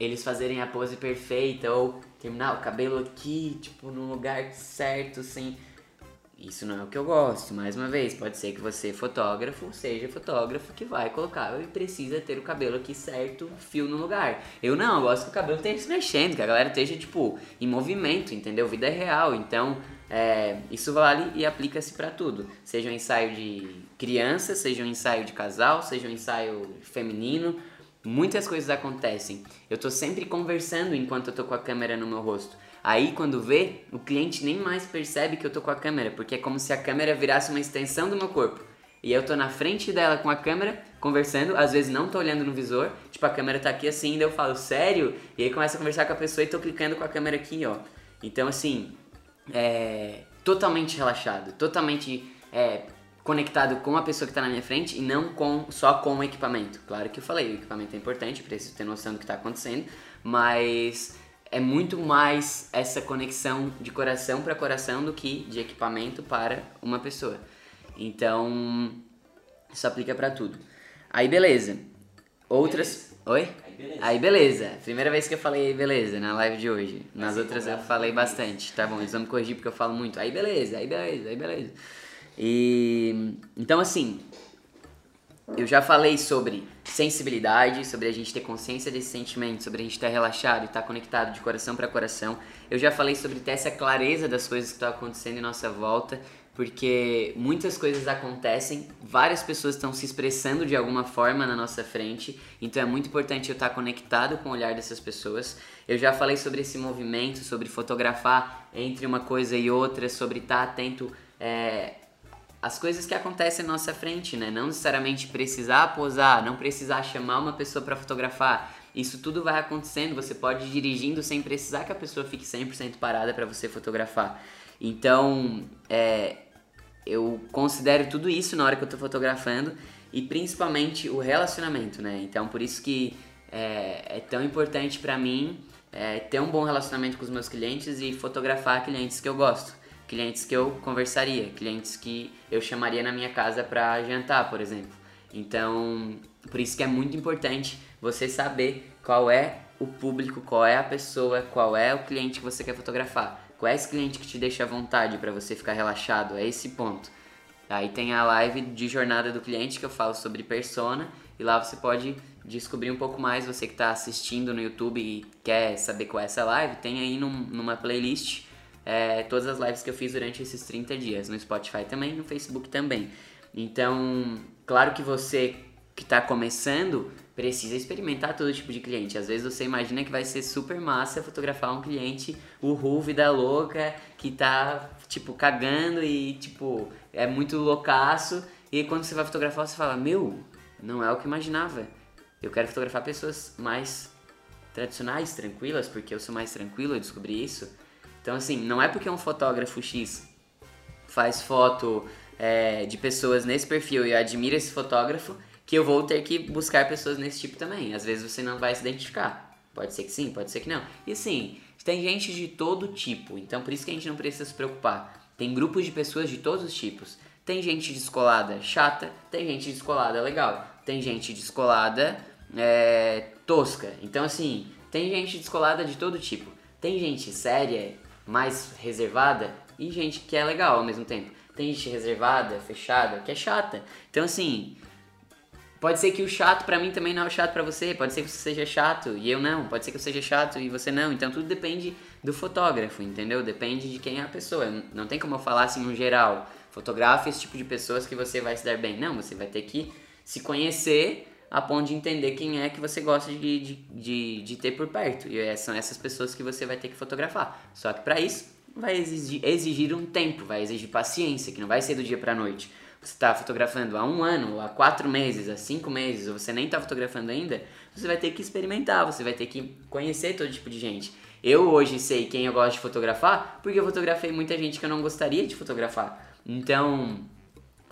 eles fazerem a pose perfeita ou terminar o cabelo aqui, tipo, no lugar certo, sem isso não é o que eu gosto. Mais uma vez, pode ser que você, fotógrafo, seja fotógrafo que vai colocar e precisa ter o cabelo aqui certo, fio no lugar. Eu não, eu gosto que o cabelo esteja se mexendo, que a galera esteja, tipo, em movimento, entendeu? Vida é real. Então, é, isso vale e aplica-se para tudo. Seja um ensaio de criança, seja um ensaio de casal, seja um ensaio feminino. Muitas coisas acontecem. Eu tô sempre conversando enquanto eu tô com a câmera no meu rosto. Aí quando vê, o cliente nem mais percebe que eu tô com a câmera, porque é como se a câmera virasse uma extensão do meu corpo. E eu tô na frente dela com a câmera, conversando, às vezes não tô olhando no visor, tipo a câmera tá aqui assim, daí eu falo, sério? E aí começo a conversar com a pessoa e tô clicando com a câmera aqui, ó. Então assim, é totalmente relaxado, totalmente é, conectado com a pessoa que está na minha frente e não com só com o equipamento. Claro que eu falei, o equipamento é importante, preciso ter noção do que está acontecendo, mas é muito mais essa conexão de coração para coração do que de equipamento para uma pessoa. Então, isso aplica para tudo. Aí beleza. Outras. Beleza. Oi? Aí beleza. Aí beleza. Primeira vez que eu falei beleza na live de hoje. Nas outras eu falei bastante. Tá bom, eles vão me corrigir porque eu falo muito. Aí beleza, aí beleza, aí beleza. E então assim, eu já falei sobre sensibilidade, sobre a gente ter consciência desse sentimento, sobre a gente estar relaxado e estar conectado de coração para coração. Eu já falei sobre ter essa clareza das coisas que estão acontecendo em nossa volta, porque muitas coisas acontecem, várias pessoas estão se expressando de alguma forma na nossa frente, então é muito importante eu estar conectado com o olhar dessas pessoas. Eu já falei sobre esse movimento, sobre fotografar entre uma coisa e outra, sobre estar atento. É, as coisas que acontecem na nossa frente, né? Não necessariamente precisar posar, não precisar chamar uma pessoa para fotografar. Isso tudo vai acontecendo, você pode ir dirigindo sem precisar que a pessoa fique 100% parada para você fotografar. Então, é, eu considero tudo isso na hora que eu tô fotografando e principalmente o relacionamento, né? Então, por isso que é, é tão importante para mim é, ter um bom relacionamento com os meus clientes e fotografar clientes que eu gosto clientes que eu conversaria, clientes que eu chamaria na minha casa para jantar, por exemplo. Então, por isso que é muito importante você saber qual é o público, qual é a pessoa, qual é o cliente que você quer fotografar. Qual é esse cliente que te deixa à vontade para você ficar relaxado? É esse ponto. Aí tem a live de jornada do cliente que eu falo sobre persona e lá você pode descobrir um pouco mais. Você que está assistindo no YouTube e quer saber qual é essa live, tem aí num, numa playlist é, todas as lives que eu fiz durante esses 30 dias, no Spotify também, no Facebook também. Então, claro que você que está começando precisa experimentar todo tipo de cliente. Às vezes você imagina que vai ser super massa fotografar um cliente, o Ruve da louca, que tá, tipo, cagando e, tipo, é muito loucaço. E quando você vai fotografar, você fala: Meu, não é o que imaginava. Eu quero fotografar pessoas mais tradicionais, tranquilas, porque eu sou mais tranquilo, eu descobri isso. Então, assim, não é porque um fotógrafo X faz foto é, de pessoas nesse perfil e admira esse fotógrafo que eu vou ter que buscar pessoas nesse tipo também. Às vezes você não vai se identificar. Pode ser que sim, pode ser que não. E assim, tem gente de todo tipo, então por isso que a gente não precisa se preocupar. Tem grupos de pessoas de todos os tipos. Tem gente descolada chata, tem gente descolada legal, tem gente descolada é, tosca. Então assim, tem gente descolada de todo tipo. Tem gente séria, mais reservada e gente que é legal ao mesmo tempo. Tem gente reservada, fechada, que é chata. Então assim, pode ser que o chato para mim também não é o chato para você, pode ser que você seja chato e eu não, pode ser que eu seja chato e você não. Então tudo depende do fotógrafo, entendeu? Depende de quem é a pessoa. Não tem como eu falar assim no geral. Fotografe esse tipo de pessoas que você vai se dar bem. Não, você vai ter que se conhecer a ponto de entender quem é que você gosta de, de, de, de ter por perto. E é, são essas pessoas que você vai ter que fotografar. Só que para isso vai exigir, exigir um tempo, vai exigir paciência, que não vai ser do dia para noite. Você está fotografando há um ano, há quatro meses, há cinco meses, ou você nem está fotografando ainda, você vai ter que experimentar, você vai ter que conhecer todo tipo de gente. Eu hoje sei quem eu gosto de fotografar porque eu fotografei muita gente que eu não gostaria de fotografar. Então,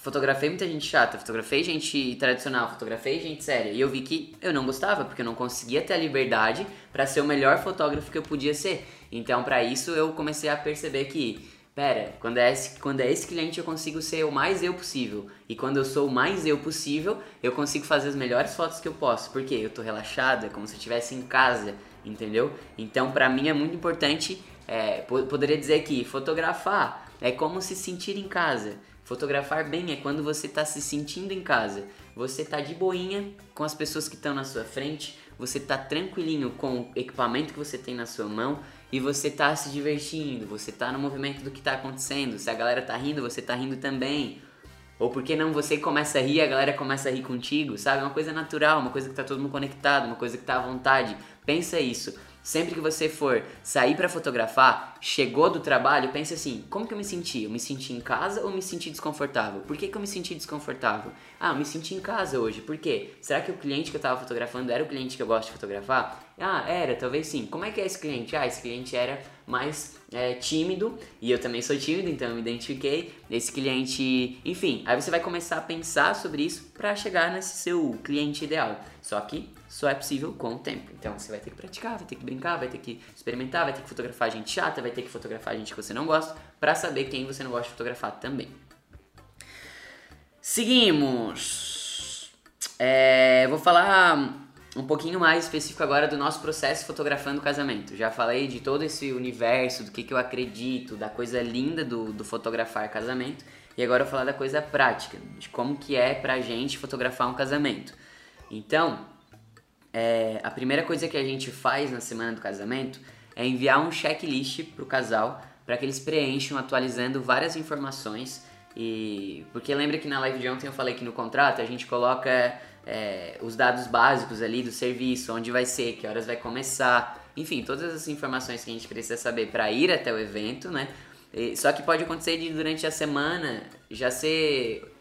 fotografei muita gente chata, fotografei gente tradicional, fotografei gente séria. E eu vi que eu não gostava, porque eu não conseguia ter a liberdade para ser o melhor fotógrafo que eu podia ser. Então, para isso, eu comecei a perceber que, pera, quando é, esse, quando é esse cliente eu consigo ser o mais eu possível. E quando eu sou o mais eu possível, eu consigo fazer as melhores fotos que eu posso. Porque eu tô relaxada, como se eu estivesse em casa, entendeu? Então, para mim é muito importante, é, poderia dizer que fotografar é como se sentir em casa. Fotografar bem é quando você está se sentindo em casa. Você está de boinha com as pessoas que estão na sua frente, você está tranquilinho com o equipamento que você tem na sua mão e você está se divertindo, você está no movimento do que está acontecendo. Se a galera está rindo, você está rindo também. Ou por que não você começa a rir a galera começa a rir contigo, sabe? Uma coisa natural, uma coisa que está todo mundo conectado, uma coisa que está à vontade. Pensa isso. Sempre que você for sair para fotografar, chegou do trabalho, pense assim: como que eu me senti? Eu me senti em casa ou me senti desconfortável? Por que, que eu me senti desconfortável? Ah, eu me senti em casa hoje. Por quê? Será que o cliente que eu estava fotografando era o cliente que eu gosto de fotografar? Ah, era, talvez sim. Como é que é esse cliente? Ah, esse cliente era mais é, tímido e eu também sou tímido, então eu me identifiquei. Esse cliente, enfim, aí você vai começar a pensar sobre isso para chegar nesse seu cliente ideal. Só que só é possível com o tempo. Então você vai ter que praticar, vai ter que brincar, vai ter que experimentar, vai ter que fotografar gente chata, vai ter que fotografar gente que você não gosta, para saber quem você não gosta de fotografar também. Seguimos. É, vou falar um pouquinho mais específico agora do nosso processo fotografando o casamento. Já falei de todo esse universo, do que, que eu acredito, da coisa linda do, do fotografar casamento. E agora eu vou falar da coisa prática, de como que é pra gente fotografar um casamento. Então, é, a primeira coisa que a gente faz na semana do casamento é enviar um checklist pro casal para que eles preencham atualizando várias informações e porque lembra que na live de ontem eu falei que no contrato a gente coloca é, os dados básicos ali do serviço, onde vai ser, que horas vai começar, enfim, todas as informações que a gente precisa saber para ir até o evento, né? E, só que pode acontecer de durante a semana já ser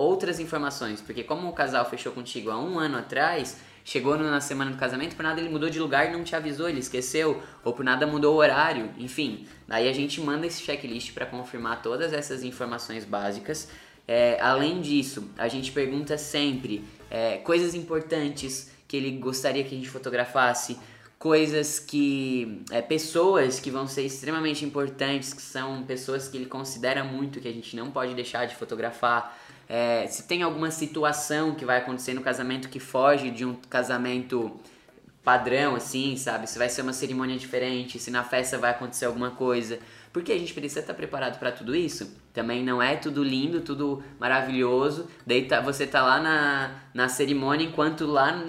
outras informações, porque como o casal fechou contigo há um ano atrás, chegou na semana do casamento, por nada ele mudou de lugar e não te avisou, ele esqueceu, ou por nada mudou o horário, enfim. Daí a gente manda esse checklist para confirmar todas essas informações básicas. É, além disso, a gente pergunta sempre é, coisas importantes que ele gostaria que a gente fotografasse, coisas que. É, pessoas que vão ser extremamente importantes, que são pessoas que ele considera muito que a gente não pode deixar de fotografar. É, se tem alguma situação que vai acontecer no casamento que foge de um casamento padrão, assim, sabe? Se vai ser uma cerimônia diferente, se na festa vai acontecer alguma coisa. Porque a gente precisa estar preparado para tudo isso. Também não é tudo lindo, tudo maravilhoso. Daí tá, você tá lá na, na cerimônia, enquanto lá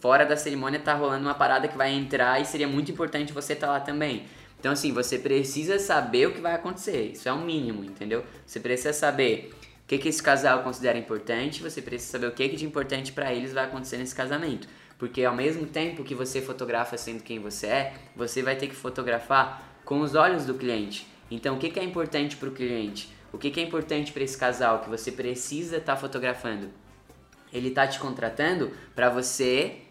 fora da cerimônia tá rolando uma parada que vai entrar e seria muito importante você estar tá lá também. Então, assim, você precisa saber o que vai acontecer. Isso é o um mínimo, entendeu? Você precisa saber o que, que esse casal considera importante, você precisa saber o que, que de importante para eles vai acontecer nesse casamento. Porque ao mesmo tempo que você fotografa sendo quem você é, você vai ter que fotografar com os olhos do cliente. Então, o que, que é importante para o cliente? O que, que é importante para esse casal que você precisa estar tá fotografando? Ele está te contratando para você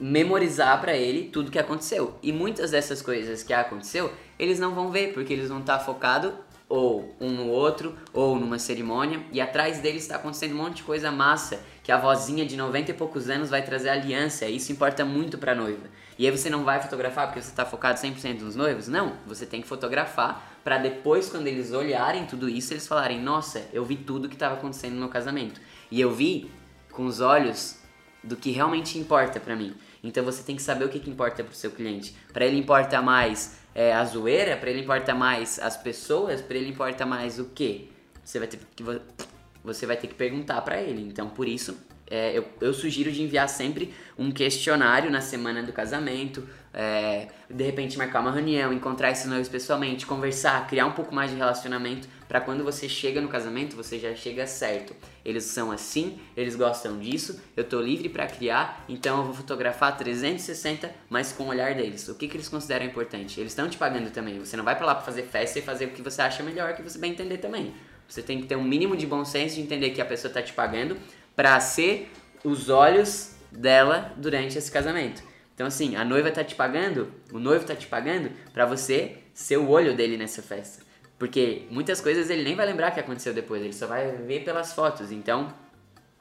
memorizar para ele tudo que aconteceu. E muitas dessas coisas que aconteceu, eles não vão ver porque eles vão estar tá focados ou um no outro, ou numa cerimônia, e atrás deles está acontecendo um monte de coisa massa, que a vozinha de 90 e poucos anos vai trazer aliança, e isso importa muito para a noiva. E aí você não vai fotografar porque você está focado 100% nos noivos? Não, você tem que fotografar para depois, quando eles olharem tudo isso, eles falarem: Nossa, eu vi tudo que estava acontecendo no meu casamento. E eu vi com os olhos do que realmente importa para mim. Então você tem que saber o que, que importa para o seu cliente. Para ele importa mais é, a zoeira, para ele importa mais as pessoas, para ele importa mais o quê? Você vai ter que você vai ter que perguntar para ele. Então por isso é, eu, eu, sugiro de enviar sempre um questionário na semana do casamento, é, de repente marcar uma reunião, encontrar esses noivos pessoalmente, conversar, criar um pouco mais de relacionamento para quando você chega no casamento você já chega certo. Eles são assim, eles gostam disso, eu tô livre para criar, então eu vou fotografar 360, mas com o olhar deles. O que, que eles consideram importante? Eles estão te pagando também. Você não vai para lá para fazer festa e fazer o que você acha melhor, que você vai entender também. Você tem que ter um mínimo de bom senso de entender que a pessoa tá te pagando para ser os olhos dela durante esse casamento. Então assim, a noiva tá te pagando, o noivo tá te pagando para você ser o olho dele nessa festa. Porque muitas coisas ele nem vai lembrar que aconteceu depois, ele só vai ver pelas fotos. Então,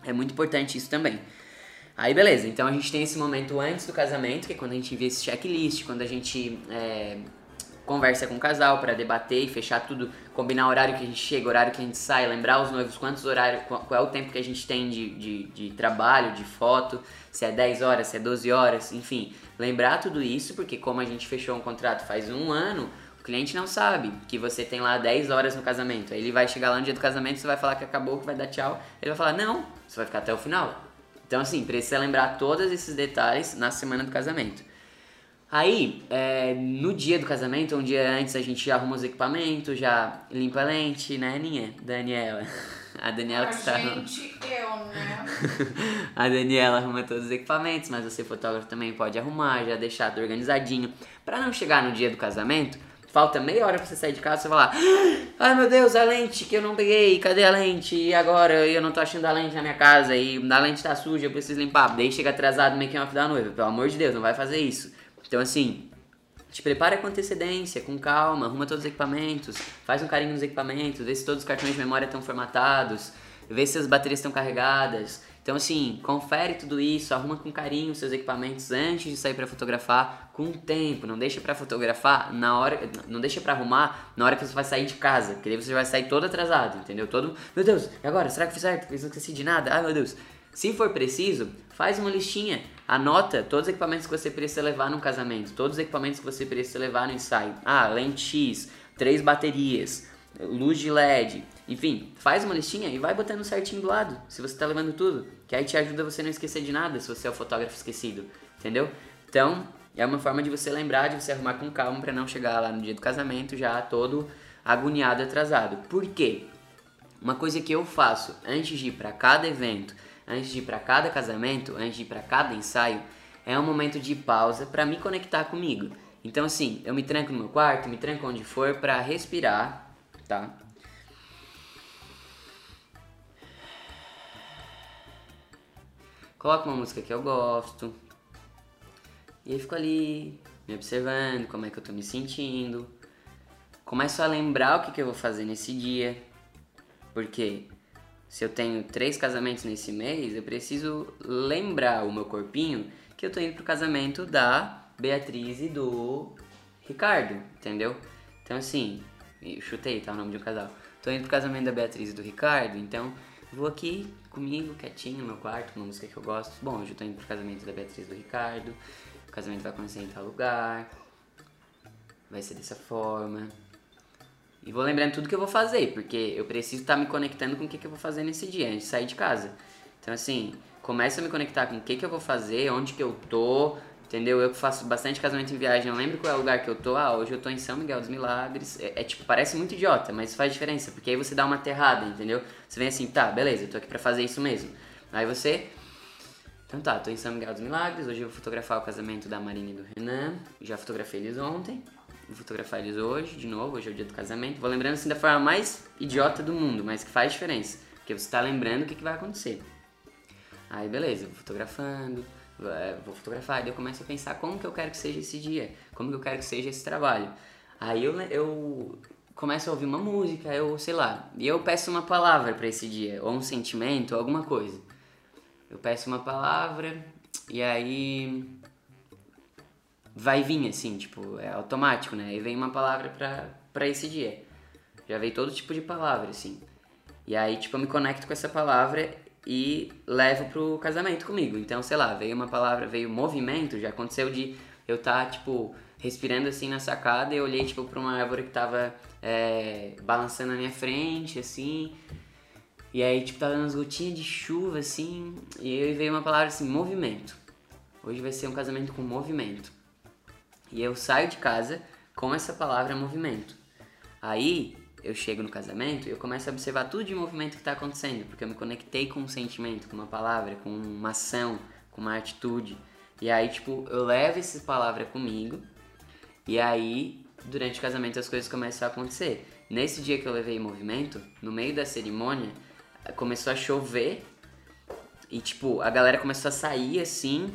é muito importante isso também. Aí beleza, então a gente tem esse momento antes do casamento, que é quando a gente envia esse checklist, quando a gente é, conversa com o casal para debater e fechar tudo, combinar o horário que a gente chega, horário que a gente sai, lembrar os noivos quantos horários, qual é o tempo que a gente tem de, de, de, trabalho, de foto, se é 10 horas, se é 12 horas, enfim, lembrar tudo isso, porque como a gente fechou um contrato faz um ano, o cliente não sabe que você tem lá 10 horas no casamento. Aí ele vai chegar lá no dia do casamento, você vai falar que acabou, que vai dar tchau, ele vai falar, não, você vai ficar até o final. Então assim, precisa lembrar todos esses detalhes na semana do casamento. Aí, é, no dia do casamento, um dia antes, a gente já arruma os equipamentos, já limpa a lente, né, Aninha? Daniela. A Daniela a que está... gente, eu, né? a Daniela arruma todos os equipamentos, mas você, fotógrafo, também pode arrumar, já deixar tudo organizadinho. Pra não chegar no dia do casamento, falta meia hora pra você sair de casa, você falar: Ai meu Deus, a lente que eu não peguei, cadê a lente? E agora eu não tô achando a lente na minha casa e a lente tá suja, eu preciso limpar. Daí chega atrasado no make-off da noiva, pelo amor de Deus, não vai fazer isso. Então, assim, te prepara com antecedência, com calma, arruma todos os equipamentos, faz um carinho nos equipamentos, vê se todos os cartões de memória estão formatados, vê se as baterias estão carregadas. Então, assim, confere tudo isso, arruma com carinho seus equipamentos antes de sair para fotografar com tempo. Não deixa para fotografar na hora, não deixa para arrumar na hora que você vai sair de casa, porque daí você vai sair todo atrasado, entendeu? Todo, meu Deus, e agora? Será que fiz certo? Eu esqueci de nada? Ai, meu Deus. Se for preciso, faz uma listinha, anota todos os equipamentos que você precisa levar no casamento, todos os equipamentos que você precisa levar no ensaio. Ah, lente X, três baterias, luz de LED, enfim, faz uma listinha e vai botando certinho do lado, se você está levando tudo, que aí te ajuda você não esquecer de nada, se você é o fotógrafo esquecido, entendeu? Então, é uma forma de você lembrar, de você arrumar com calma para não chegar lá no dia do casamento já todo agoniado, atrasado. Por quê? Uma coisa que eu faço antes de ir para cada evento, antes de ir para cada casamento, antes de ir para cada ensaio, é um momento de pausa para me conectar comigo. Então assim, eu me tranco no meu quarto, me tranco onde for para respirar, tá? coloco uma música que eu gosto. E aí fico ali me observando, como é que eu tô me sentindo. Começo a lembrar o que, que eu vou fazer nesse dia. Porque se eu tenho três casamentos nesse mês, eu preciso lembrar o meu corpinho que eu tô indo pro casamento da Beatriz e do Ricardo, entendeu? Então assim, chutei, tá? O nome de um casal. Tô indo pro casamento da Beatriz e do Ricardo, então vou aqui comigo, quietinho no meu quarto, uma música que eu gosto. Bom, hoje eu tô indo pro casamento da Beatriz do Ricardo. O casamento vai acontecer em tal lugar. Vai ser dessa forma. E vou lembrando tudo que eu vou fazer, porque eu preciso estar tá me conectando com o que, que eu vou fazer nesse dia, antes de sair de casa. Então, assim, começa a me conectar com o que, que eu vou fazer, onde que eu tô, Entendeu? Eu faço bastante casamento em viagem, eu lembro qual é o lugar que eu tô. Ah, hoje eu tô em São Miguel dos Milagres. É, é, tipo, parece muito idiota, mas faz diferença, porque aí você dá uma aterrada, entendeu? Você vem assim, tá, beleza, eu tô aqui pra fazer isso mesmo. Aí você. Então tá, tô em São Miguel dos Milagres, hoje eu vou fotografar o casamento da Marina e do Renan. Já fotografei eles ontem, vou fotografar eles hoje, de novo, hoje é o dia do casamento. Vou lembrando assim da forma mais idiota do mundo, mas que faz diferença, porque você tá lembrando o que, que vai acontecer. Aí beleza, vou fotografando é, vou fotografar, daí eu começo a pensar como que eu quero que seja esse dia, como que eu quero que seja esse trabalho. Aí eu, eu começo a ouvir uma música, eu sei lá, e eu peço uma palavra para esse dia, ou um sentimento, ou alguma coisa. Eu peço uma palavra e aí vai vir assim, tipo, é automático, né? E vem uma palavra pra, pra esse dia. Já veio todo tipo de palavra, assim. E aí, tipo, eu me conecto com essa palavra e levo pro casamento comigo. Então, sei lá, veio uma palavra, veio movimento, já aconteceu de eu estar, tá, tipo, respirando assim na sacada e eu olhei, tipo, pra uma árvore que tava é, balançando na minha frente, assim. E aí, tipo, tava umas gotinhas de chuva, assim, e aí veio uma palavra assim, movimento. Hoje vai ser um casamento com movimento. E eu saio de casa com essa palavra movimento. Aí, eu chego no casamento e eu começo a observar tudo de movimento que está acontecendo, porque eu me conectei com um sentimento, com uma palavra, com uma ação, com uma atitude. E aí, tipo, eu levo essa palavra comigo e aí, durante o casamento, as coisas começam a acontecer. Nesse dia que eu levei movimento, no meio da cerimônia, começou a chover e, tipo, a galera começou a sair assim,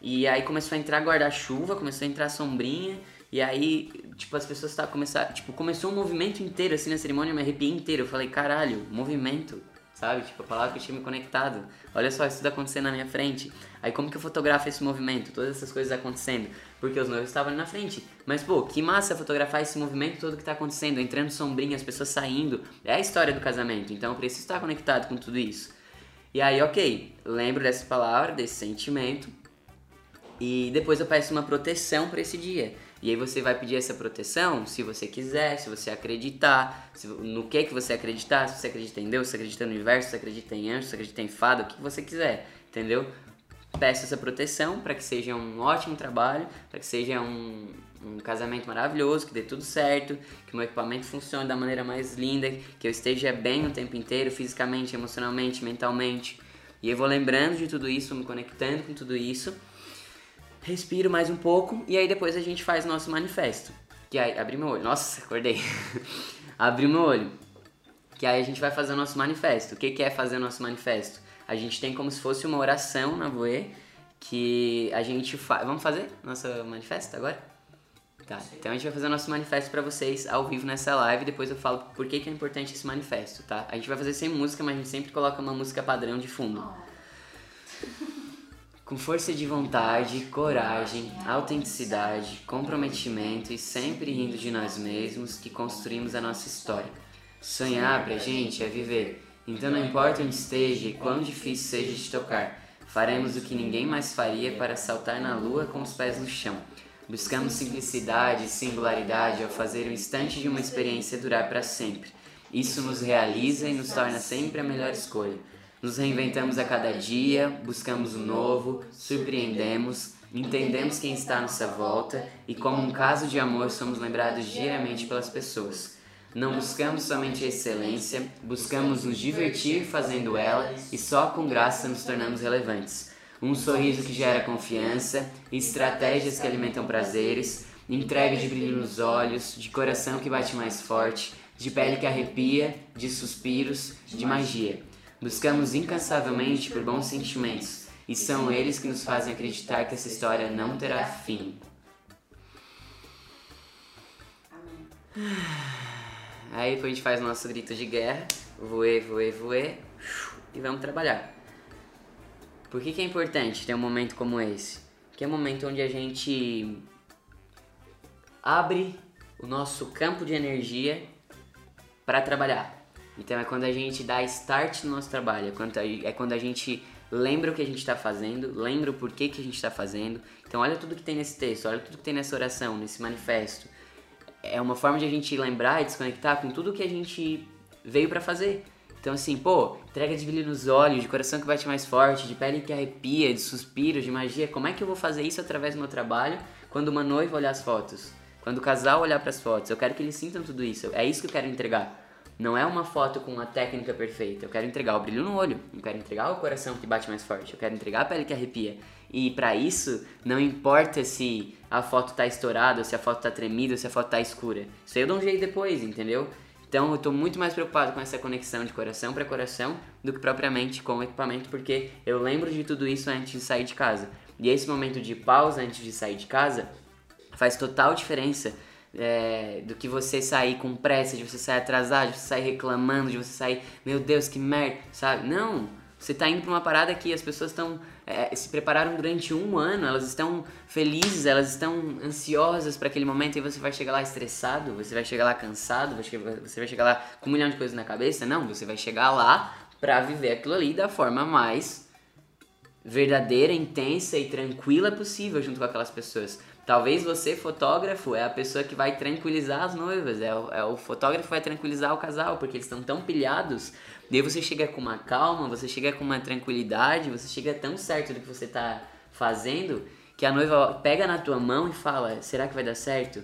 e aí começou a entrar guarda-chuva, começou a entrar sombrinha. E aí, tipo, as pessoas estavam começando. Tipo, começou um movimento inteiro assim na cerimônia, eu me arrepiei inteiro. Eu falei, caralho, movimento, sabe? Tipo, a palavra que eu tinha me conectado. Olha só, isso tudo acontecendo na minha frente. Aí, como que eu fotografo esse movimento? Todas essas coisas acontecendo. Porque os noivos estavam ali na frente. Mas, pô, que massa fotografar esse movimento todo que tá acontecendo. Entrando sombrinha, as pessoas saindo. É a história do casamento. Então, eu preciso estar conectado com tudo isso. E aí, ok, lembro dessa palavra, desse sentimento. E depois eu peço uma proteção para esse dia. E aí você vai pedir essa proteção se você quiser, se você acreditar, se, no que que você acreditar, se você acredita em Deus, se você acredita no universo, se você acredita em anjos, se você acredita em fada, o que você quiser, entendeu? Peço essa proteção para que seja um ótimo trabalho, para que seja um, um casamento maravilhoso, que dê tudo certo, que o meu equipamento funcione da maneira mais linda, que eu esteja bem o tempo inteiro, fisicamente, emocionalmente, mentalmente, E eu vou lembrando de tudo isso, me conectando com tudo isso. Respiro mais um pouco e aí depois a gente faz nosso manifesto. Que aí, abri meu olho. Nossa, acordei. abri meu olho. Que aí a gente vai fazer o nosso manifesto. O que, que é fazer o nosso manifesto? A gente tem como se fosse uma oração na Voe que a gente faz. Vamos fazer nosso manifesto agora? Tá, então a gente vai fazer o nosso manifesto para vocês ao vivo nessa live. Depois eu falo por que, que é importante esse manifesto, tá? A gente vai fazer sem música, mas a gente sempre coloca uma música padrão de fundo. Com força de vontade, coragem, autenticidade, comprometimento e sempre rindo de nós mesmos que construímos a nossa história. Sonhar pra gente é viver. Então não importa onde esteja e quão difícil seja de tocar, faremos o que ninguém mais faria para saltar na lua com os pés no chão. Buscamos simplicidade e singularidade ao fazer o instante de uma experiência durar para sempre. Isso nos realiza e nos torna sempre a melhor escolha. Nos reinventamos a cada dia, buscamos o novo, surpreendemos, entendemos quem está à nossa volta e, como um caso de amor, somos lembrados diariamente pelas pessoas. Não buscamos somente a excelência, buscamos nos divertir fazendo ela e só com graça nos tornamos relevantes um sorriso que gera confiança, estratégias que alimentam prazeres, entrega de brilho nos olhos, de coração que bate mais forte, de pele que arrepia, de suspiros, de magia. Buscamos incansavelmente por bons sentimentos, e são eles que nos fazem acreditar que essa história não terá fim. Aí depois a gente faz o nosso grito de guerra, voe, voe, voe, e vamos trabalhar. Por que, que é importante ter um momento como esse? Que é um momento onde a gente abre o nosso campo de energia para trabalhar. Então é quando a gente dá start no nosso trabalho, é quando a gente lembra o que a gente está fazendo, lembra o porquê que a gente está fazendo. Então olha tudo que tem nesse texto, olha tudo que tem nessa oração, nesse manifesto. É uma forma de a gente lembrar e desconectar com tudo que a gente veio para fazer. Então, assim, pô, entrega de brilho nos olhos, de coração que bate mais forte, de pele que arrepia, de suspiros, de magia. Como é que eu vou fazer isso através do meu trabalho quando uma noiva olhar as fotos? Quando o casal olhar para as fotos? Eu quero que eles sintam tudo isso. É isso que eu quero entregar. Não é uma foto com uma técnica perfeita. Eu quero entregar o brilho no olho. Eu quero entregar o coração que bate mais forte. Eu quero entregar a pele que arrepia. E para isso, não importa se a foto tá estourada, se a foto tá tremida, se a foto tá escura. Isso aí eu dou um jeito depois, entendeu? Então eu estou muito mais preocupado com essa conexão de coração para coração do que propriamente com o equipamento, porque eu lembro de tudo isso antes de sair de casa. E esse momento de pausa antes de sair de casa faz total diferença é, do que você sair com pressa, de você sair atrasado, de você sair reclamando, de você sair, meu Deus, que merda, sabe? Não! Você está indo para uma parada que as pessoas estão é, se prepararam durante um ano, elas estão felizes, elas estão ansiosas para aquele momento e você vai chegar lá estressado, você vai chegar lá cansado, você vai chegar lá com um milhão de coisas na cabeça. Não, você vai chegar lá para viver aquilo ali da forma mais verdadeira, intensa e tranquila possível junto com aquelas pessoas. Talvez você, fotógrafo, é a pessoa que vai tranquilizar as noivas, é o, é o fotógrafo vai tranquilizar o casal, porque eles estão tão pilhados. Daí você chega com uma calma, você chega com uma tranquilidade, você chega tão certo do que você está fazendo, que a noiva pega na tua mão e fala: será que vai dar certo?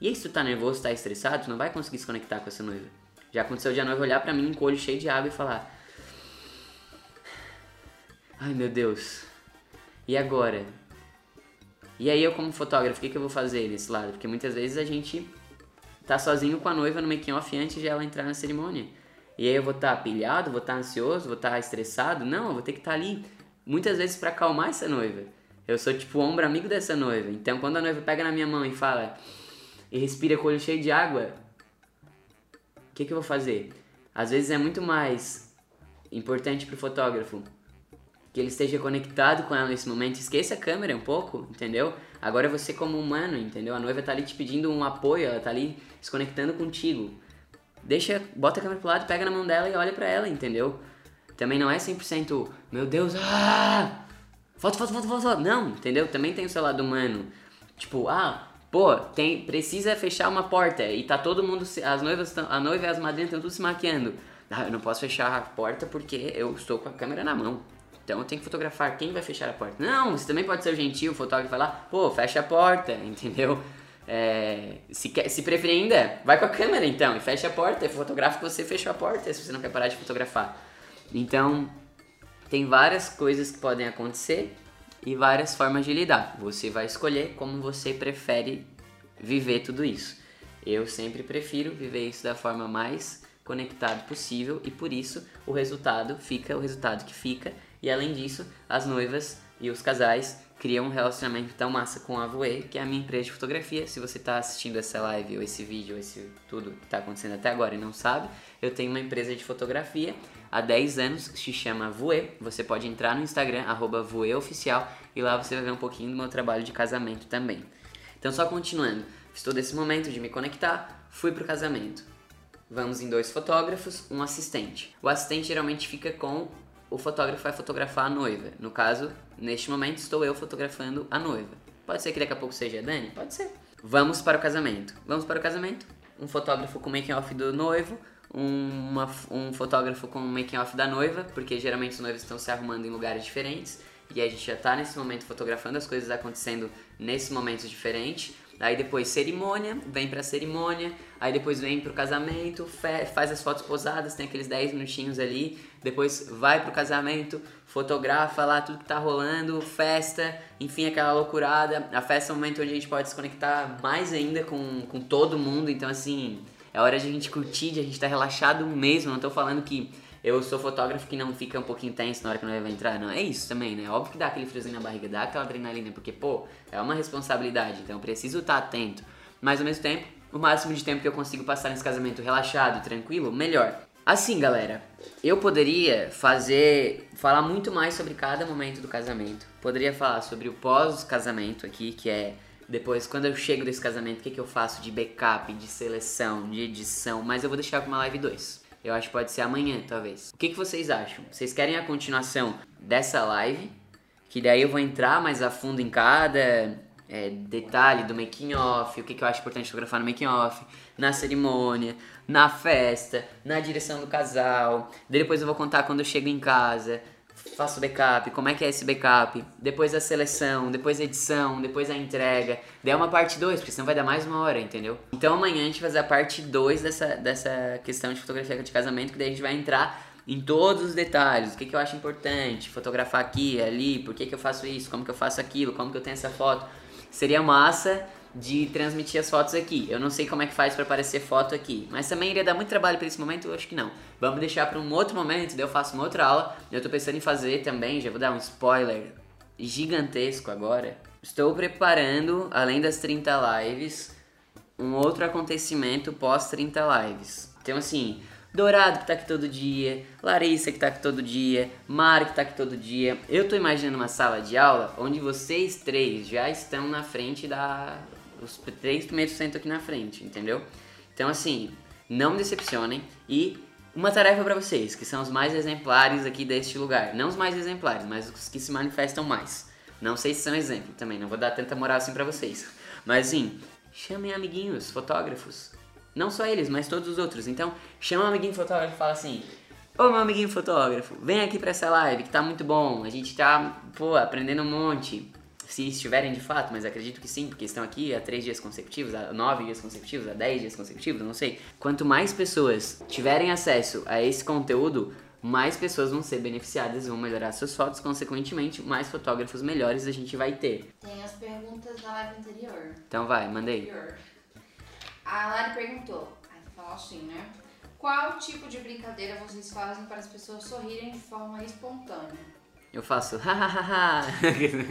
E aí, se tu tá nervoso, tá estressado, tu não vai conseguir se conectar com essa noiva. Já aconteceu de a noiva olhar para mim com o olho cheio de água e falar: Ai meu Deus, e agora? E aí eu como fotógrafo, o que, que eu vou fazer nesse lado? Porque muitas vezes a gente tá sozinho com a noiva no making off antes de ela entrar na cerimônia. E aí eu vou estar tá pilhado, vou estar tá ansioso, vou estar tá estressado? Não, eu vou ter que estar tá ali muitas vezes para acalmar essa noiva. Eu sou tipo o ombro amigo dessa noiva. Então quando a noiva pega na minha mão e fala e respira com o olho cheio de água, o que, que eu vou fazer? Às vezes é muito mais importante pro fotógrafo que ele esteja conectado com ela nesse momento. Esqueça a câmera um pouco, entendeu? Agora é você como humano, entendeu? A noiva tá ali te pedindo um apoio, ela tá ali se conectando contigo. Deixa, bota a câmera pro lado, pega na mão dela e olha para ela, entendeu? Também não é 100%, meu Deus, ah! Foto, foto, foto, foto, foto. Não, entendeu? Também tem o seu lado humano. Tipo, ah, pô, tem, precisa fechar uma porta e tá todo mundo, as noivas, a noiva e as madrinhas estão tudo se maquiando. Ah, eu não posso fechar a porta porque eu estou com a câmera na mão. Então tenho que fotografar. Quem vai fechar a porta? Não, você também pode ser gentil, o fotógrafo vai lá, pô, fecha a porta, entendeu? É, se, quer, se preferir ainda, vai com a câmera então e fecha a porta. Fotografa que você fechou a porta se você não quer parar de fotografar. Então, tem várias coisas que podem acontecer e várias formas de lidar. Você vai escolher como você prefere viver tudo isso. Eu sempre prefiro viver isso da forma mais conectado possível e por isso o resultado fica o resultado que fica. E além disso, as noivas e os casais criam um relacionamento tão massa com a Voe, que é a minha empresa de fotografia. Se você está assistindo essa live ou esse vídeo, ou esse tudo que está acontecendo até agora e não sabe, eu tenho uma empresa de fotografia há 10 anos que se chama Voe. Você pode entrar no Instagram, arroba VoeOficial, e lá você vai ver um pouquinho do meu trabalho de casamento também. Então, só continuando, fiz todo esse momento de me conectar, fui pro casamento. Vamos em dois fotógrafos, um assistente. O assistente geralmente fica com o fotógrafo vai fotografar a noiva. No caso, neste momento estou eu fotografando a noiva. Pode ser que daqui a pouco seja a Dani? Pode ser. Vamos para o casamento. Vamos para o casamento. Um fotógrafo com making off do noivo, uma, um fotógrafo com making off da noiva, porque geralmente os noivos estão se arrumando em lugares diferentes. E a gente já está nesse momento fotografando as coisas acontecendo nesse momento diferente. Aí depois cerimônia, vem pra cerimônia, aí depois vem pro casamento, faz as fotos posadas, tem aqueles 10 minutinhos ali, depois vai pro casamento, fotografa lá tudo que tá rolando, festa, enfim, aquela loucurada. A festa é um momento onde a gente pode se conectar mais ainda com, com todo mundo, então assim, é hora de a gente curtir, de a gente tá relaxado mesmo, não tô falando que eu sou fotógrafo que não fica um pouquinho tenso na hora que não vai entrar. Não, é isso também, né? Óbvio que dá aquele friozinho na barriga, dá aquela adrenalina, porque, pô, é uma responsabilidade, então eu preciso estar atento. Mas ao mesmo tempo, o máximo de tempo que eu consigo passar nesse casamento relaxado, tranquilo, melhor. Assim, galera, eu poderia fazer, falar muito mais sobre cada momento do casamento. Poderia falar sobre o pós-casamento aqui, que é depois, quando eu chego desse casamento, o que, que eu faço de backup, de seleção, de edição, mas eu vou deixar para uma live 2. Eu acho que pode ser amanhã, talvez. O que, que vocês acham? Vocês querem a continuação dessa live? Que daí eu vou entrar mais a fundo em cada é, detalhe do making off, o que, que eu acho importante fotografar no making off, na cerimônia, na festa, na direção do casal. Depois eu vou contar quando eu chego em casa, faço backup, como é que é esse backup, depois a seleção, depois a edição, depois a entrega. Daí é uma parte 2, porque senão vai dar mais uma hora, entendeu? Então amanhã a gente vai fazer a parte 2 dessa, dessa questão de fotografia de casamento, que daí a gente vai entrar em todos os detalhes, o que, que eu acho importante, fotografar aqui, ali, por que, que eu faço isso, como que eu faço aquilo, como que eu tenho essa foto. Seria massa de transmitir as fotos aqui. Eu não sei como é que faz para aparecer foto aqui, mas também iria dar muito trabalho para esse momento, eu acho que não. Vamos deixar para um outro momento, daí eu faço uma outra aula. Eu tô pensando em fazer também, já vou dar um spoiler gigantesco agora. Estou preparando, além das 30 lives, um outro acontecimento pós 30 lives. Então assim, Dourado que tá aqui todo dia, Larissa que tá aqui todo dia, Mari que tá aqui todo dia. Eu tô imaginando uma sala de aula onde vocês três já estão na frente da, os três primeiros sentam aqui na frente, entendeu? Então, assim, não decepcionem e uma tarefa para vocês, que são os mais exemplares aqui deste lugar. Não os mais exemplares, mas os que se manifestam mais. Não sei se são exemplo também, não vou dar tanta moral assim para vocês. Mas, assim, chamem amiguinhos, fotógrafos. Não só eles, mas todos os outros. Então, chama um amiguinho fotógrafo e fala assim: Ô meu amiguinho fotógrafo, vem aqui pra essa live que tá muito bom. A gente tá, pô, aprendendo um monte se estiverem de fato, mas acredito que sim, porque estão aqui há três dias consecutivos, há nove dias consecutivos, há dez dias consecutivos, não sei. Quanto mais pessoas tiverem acesso a esse conteúdo, mais pessoas vão ser beneficiadas, vão melhorar suas fotos, consequentemente, mais fotógrafos melhores a gente vai ter. Tem as perguntas da live anterior. Então vai, mandei. A Lari perguntou, aí falou assim, né? Qual tipo de brincadeira vocês fazem para as pessoas sorrirem de forma espontânea? Eu faço hahaha.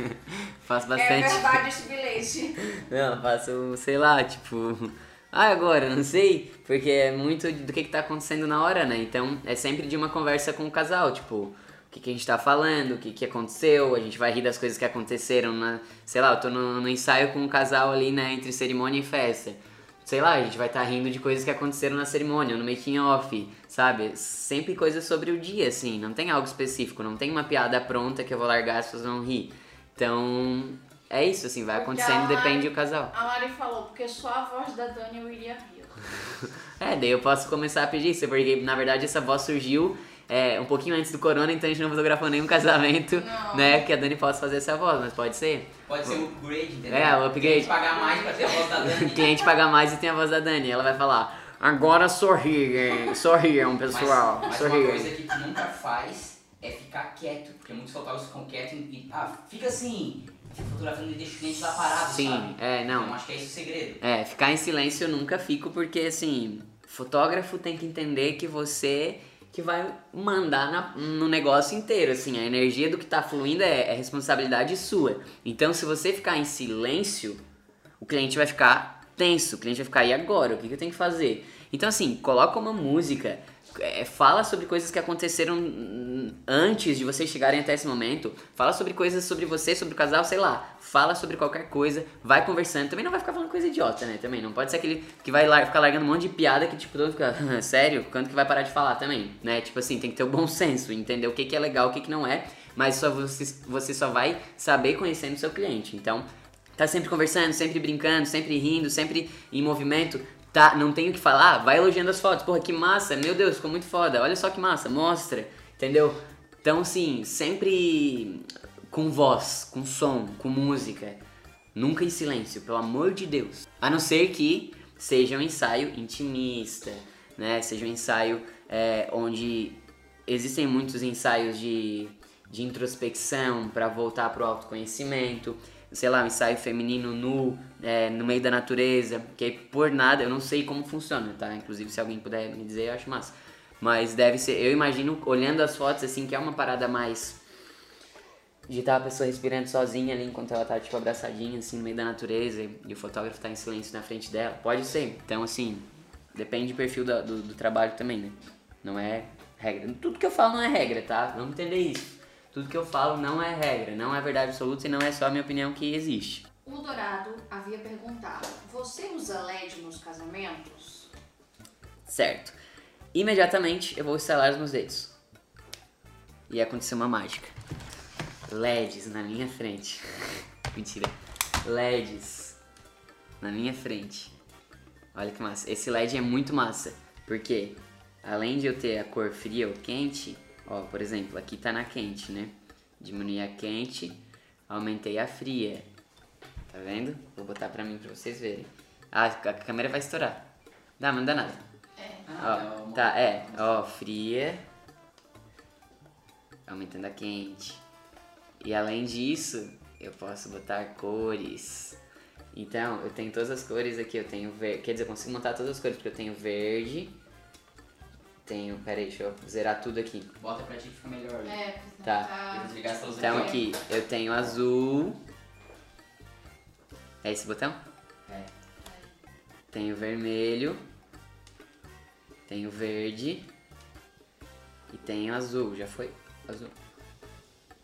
faço é bastante. É verdade esse bilhete. Não, faço, sei lá, tipo. Ah, agora, não sei, porque é muito do que, que tá acontecendo na hora, né? Então é sempre de uma conversa com o casal, tipo, o que, que a gente tá falando, o que, que aconteceu, a gente vai rir das coisas que aconteceram na. Sei lá, eu tô no, no ensaio com o casal ali, né, entre cerimônia e festa sei lá, a gente vai estar tá rindo de coisas que aconteceram na cerimônia, no making off, sabe? Sempre coisas sobre o dia, assim, não tem algo específico, não tem uma piada pronta que eu vou largar as pessoas vão rir. Então, é isso, assim, vai porque acontecendo, Mari, depende do casal. A Mari falou, porque só a voz da Dani eu iria rir. é, daí eu posso começar a pedir isso, porque na verdade essa voz surgiu é, um pouquinho antes do corona, então a gente não fotografou nenhum casamento, não. né? Que a Dani possa fazer essa voz, mas pode ser. Pode ser um upgrade, entendeu? É, o upgrade. cliente pagar mais pra ter a voz da Dani. cliente pagar mais e tem a voz da Dani. Ela vai falar, agora sorriem, sorriam, pessoal. Mas, mas sorriam. uma coisa que tu nunca faz é ficar quieto, porque muitos fotógrafos ficam quietos e, ah, fica assim, fica fotografando e deixa o cliente lá parado, Sim, sabe? é, não. Então acho que é esse o segredo. É, ficar em silêncio eu nunca fico porque assim, fotógrafo tem que entender que você que vai mandar na- no negócio inteiro, assim, a energia do que tá fluindo é, é responsabilidade sua. Então, se você ficar em silêncio, o cliente vai ficar tenso, o cliente vai ficar, e agora? O que, que eu tenho que fazer? Então, assim, coloca uma música, é, fala sobre coisas que aconteceram antes de vocês chegarem até esse momento, fala sobre coisas sobre você, sobre o casal, sei lá, fala sobre qualquer coisa, vai conversando, também não vai ficar falando coisa idiota, né, também, não pode ser aquele que vai lá, ficar largando um monte de piada que, tipo, todo fica, sério, quando que vai parar de falar também, né, tipo assim, tem que ter o bom senso, entender o que que é legal, o que que não é, mas só você, você só vai saber conhecendo o seu cliente, então tá sempre conversando, sempre brincando, sempre rindo, sempre em movimento, tá, não tem o que falar, vai elogiando as fotos, porra, que massa, meu Deus, ficou muito foda, olha só que massa, mostra, entendeu? Então, assim, sempre com voz, com som, com música, nunca em silêncio, pelo amor de Deus. A não ser que seja um ensaio intimista, né, seja um ensaio é, onde existem muitos ensaios de, de introspecção para voltar pro autoconhecimento, sei lá, um ensaio feminino nu, é, no meio da natureza, que aí, por nada, eu não sei como funciona, tá? Inclusive, se alguém puder me dizer, eu acho massa. Mas deve ser, eu imagino, olhando as fotos, assim, que é uma parada mais de estar a pessoa respirando sozinha ali enquanto ela tá, tipo, abraçadinha, assim, no meio da natureza e, o fotógrafo tá em silêncio na frente dela. Pode ser. Então, assim, depende do perfil da- do, do trabalho também, né? Não é regra. Tudo que eu falo não é regra, tá? Vamos entender isso. Tudo que eu falo não é regra, não é verdade absoluta e não é só a minha opinião que existe. O Dourado havia perguntado: Você usa LED nos casamentos? Certo. Imediatamente eu vou estalar os meus dedos. E aconteceu uma mágica. LEDs na minha frente. Mentira. LEDs na minha frente. Olha que massa. Esse LED é muito massa. Porque além de eu ter a cor fria ou quente, ó, por exemplo, aqui tá na quente, né? Diminui a quente, aumentei a fria. Tá vendo? Vou botar pra mim pra vocês verem. Ah, a câmera vai estourar. Dá, mas não dá nada. Ah, Ó, uma- tá, é, ó, fria. Aumentando a quente. E além disso, eu posso botar cores. Então, eu tenho todas as cores aqui. Eu tenho verde. Quer dizer, eu consigo montar todas as cores, porque eu tenho verde. Tenho. Pera aí, deixa eu zerar tudo aqui. Bota pra ti que fica melhor. né? É, Tá. luz Então ó. aqui, eu tenho azul. É esse botão? É. Tenho vermelho. Tenho verde. E tenho azul. Já foi? Azul.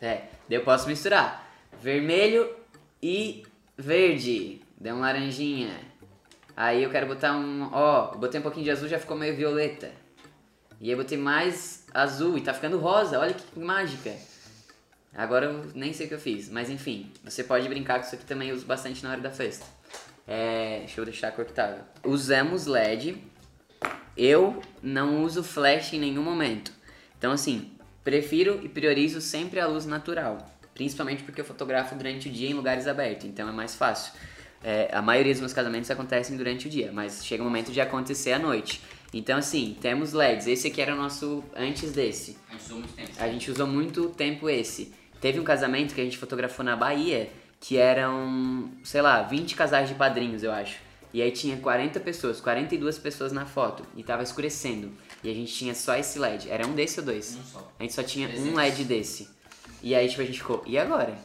É, daí eu posso misturar. Vermelho e verde. Deu um laranjinha. Aí eu quero botar um. Ó, eu botei um pouquinho de azul já ficou meio violeta. E aí eu botei mais azul e tá ficando rosa. Olha que mágica. Agora eu nem sei o que eu fiz, mas enfim, você pode brincar com isso aqui também, eu uso bastante na hora da festa. É, deixa eu deixar cortável. Usamos LED, eu não uso flash em nenhum momento. Então assim, prefiro e priorizo sempre a luz natural, principalmente porque eu fotografo durante o dia em lugares abertos, então é mais fácil. É, a maioria dos meus casamentos acontecem durante o dia, mas chega o momento de acontecer à noite. Então assim, temos LEDs, esse aqui era o nosso antes desse. A gente usou muito tempo. A gente usou muito tempo esse. Teve um casamento que a gente fotografou na Bahia, que eram, sei lá, 20 casais de padrinhos, eu acho. E aí tinha 40 pessoas, 42 pessoas na foto. E tava escurecendo. E a gente tinha só esse LED. Era um desse ou dois? Um só. A gente só tinha um 300. LED desse. E aí, tipo, a gente ficou, e agora?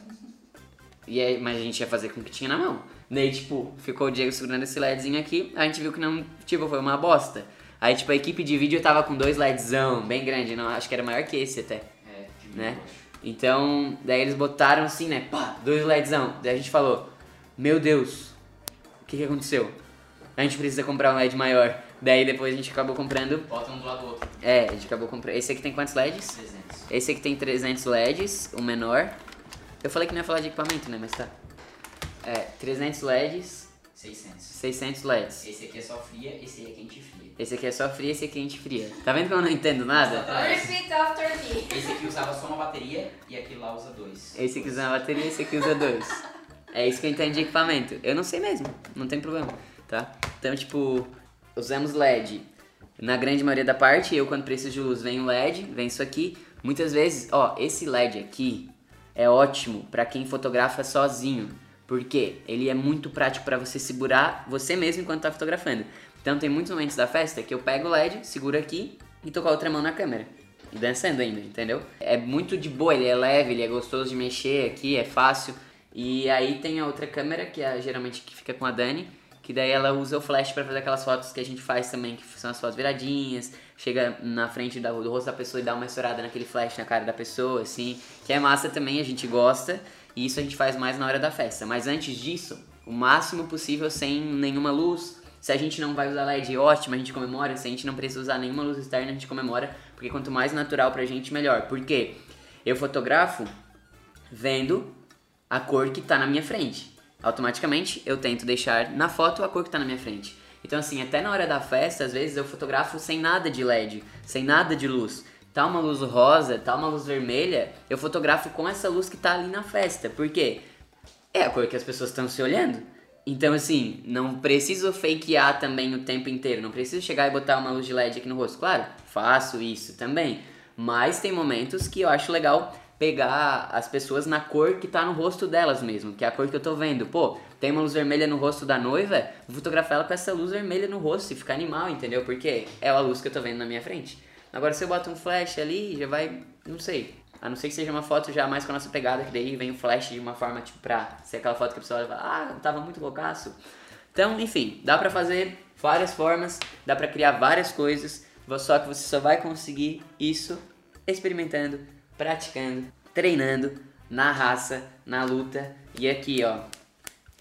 E aí, mas a gente ia fazer com o que tinha na mão. Daí, tipo, ficou o Diego segurando esse LEDzinho aqui, a gente viu que não, tipo, foi uma bosta. Aí, tipo, a equipe de vídeo tava com dois LEDzão, bem grande, não, acho que era maior que esse até É, né? Então, daí eles botaram assim, né? Pá, dois LEDzão. Daí a gente falou: Meu Deus, o que, que aconteceu? A gente precisa comprar um LED maior. Daí depois a gente acabou comprando. Bota um do lado do outro. É, a gente acabou comprando. Esse aqui tem quantos LEDs? 300. Esse aqui tem 300 LEDs, o menor. Eu falei que não ia falar de equipamento, né? Mas tá. É, 300 LEDs, 600. 600 LEDs. Esse aqui é só fria, esse aí é quente e fria. Esse aqui é só fria, esse aqui é quente fria. Tá vendo que eu não entendo nada? Repeat after me. Esse aqui usava só uma bateria e aquele lá usa dois. Esse aqui usa uma bateria, esse aqui usa dois. É isso que eu entendo de equipamento. Eu não sei mesmo, não tem problema, tá? Então, tipo, usamos LED na grande maioria da parte. Eu, quando preciso de luz, venho LED, vem isso aqui. Muitas vezes, ó, esse LED aqui é ótimo para quem fotografa sozinho, porque ele é muito prático para você segurar você mesmo enquanto tá fotografando. Então tem muitos momentos da festa que eu pego o LED, seguro aqui e tô com a outra mão na câmera. E dançando ainda, entendeu? É muito de boa, ele é leve, ele é gostoso de mexer aqui, é fácil. E aí tem a outra câmera, que é geralmente que fica com a Dani, que daí ela usa o flash para fazer aquelas fotos que a gente faz também, que são as fotos viradinhas, chega na frente do rosto da pessoa e dá uma estourada naquele flash na cara da pessoa, assim, que é massa também, a gente gosta, e isso a gente faz mais na hora da festa. Mas antes disso, o máximo possível sem nenhuma luz. Se a gente não vai usar LED, ótimo, a gente comemora. Se a gente não precisa usar nenhuma luz externa, a gente comemora, porque quanto mais natural pra gente, melhor. Por quê? Eu fotografo vendo a cor que tá na minha frente. Automaticamente eu tento deixar na foto a cor que tá na minha frente. Então, assim, até na hora da festa, às vezes eu fotografo sem nada de LED, sem nada de luz. Tá uma luz rosa, tá uma luz vermelha, eu fotografo com essa luz que tá ali na festa. Por quê? É a cor que as pessoas estão se olhando. Então, assim, não preciso fakear também o tempo inteiro. Não preciso chegar e botar uma luz de LED aqui no rosto. Claro, faço isso também. Mas tem momentos que eu acho legal pegar as pessoas na cor que tá no rosto delas mesmo, que é a cor que eu tô vendo. Pô, tem uma luz vermelha no rosto da noiva, vou fotografar ela com essa luz vermelha no rosto e ficar animal, entendeu? Porque é a luz que eu tô vendo na minha frente. Agora se eu boto um flash ali, já vai, não sei. A não ser que seja uma foto já mais com a nossa pegada, que daí vem o flash de uma forma, tipo, pra ser aquela foto que a pessoa vai ah, tava muito loucaço. Então, enfim, dá pra fazer várias formas, dá pra criar várias coisas, só que você só vai conseguir isso experimentando, praticando, treinando na raça, na luta. E aqui, ó,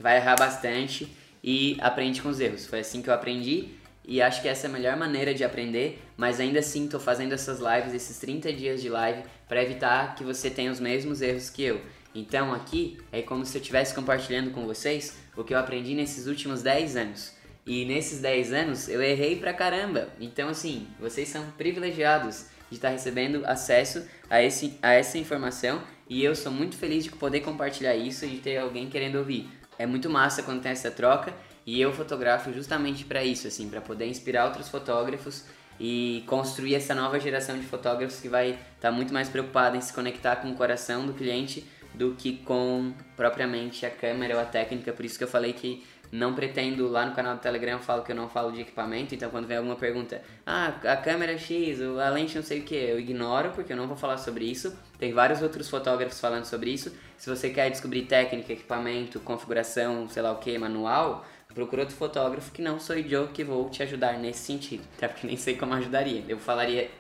vai errar bastante e aprende com os erros. Foi assim que eu aprendi e acho que essa é a melhor maneira de aprender, mas ainda assim estou fazendo essas lives, esses 30 dias de live, para evitar que você tenha os mesmos erros que eu. Então aqui é como se eu estivesse compartilhando com vocês o que eu aprendi nesses últimos 10 anos. E nesses 10 anos eu errei pra caramba. Então assim, vocês são privilegiados de estar recebendo acesso a, esse, a essa informação e eu sou muito feliz de poder compartilhar isso e de ter alguém querendo ouvir. É muito massa quando tem essa troca e eu fotografo justamente para isso, assim, para poder inspirar outros fotógrafos e construir essa nova geração de fotógrafos que vai estar tá muito mais preocupada em se conectar com o coração do cliente do que com propriamente a câmera ou a técnica. Por isso que eu falei que não pretendo, lá no canal do Telegram eu falo que eu não falo de equipamento, então quando vem alguma pergunta, ah, a câmera X, a lente não sei o que, eu ignoro porque eu não vou falar sobre isso. Tem vários outros fotógrafos falando sobre isso. Se você quer descobrir técnica, equipamento, configuração, sei lá o que, manual, procura outro fotógrafo que não sou eu que vou te ajudar nesse sentido. Até porque nem sei como ajudaria. Eu falaria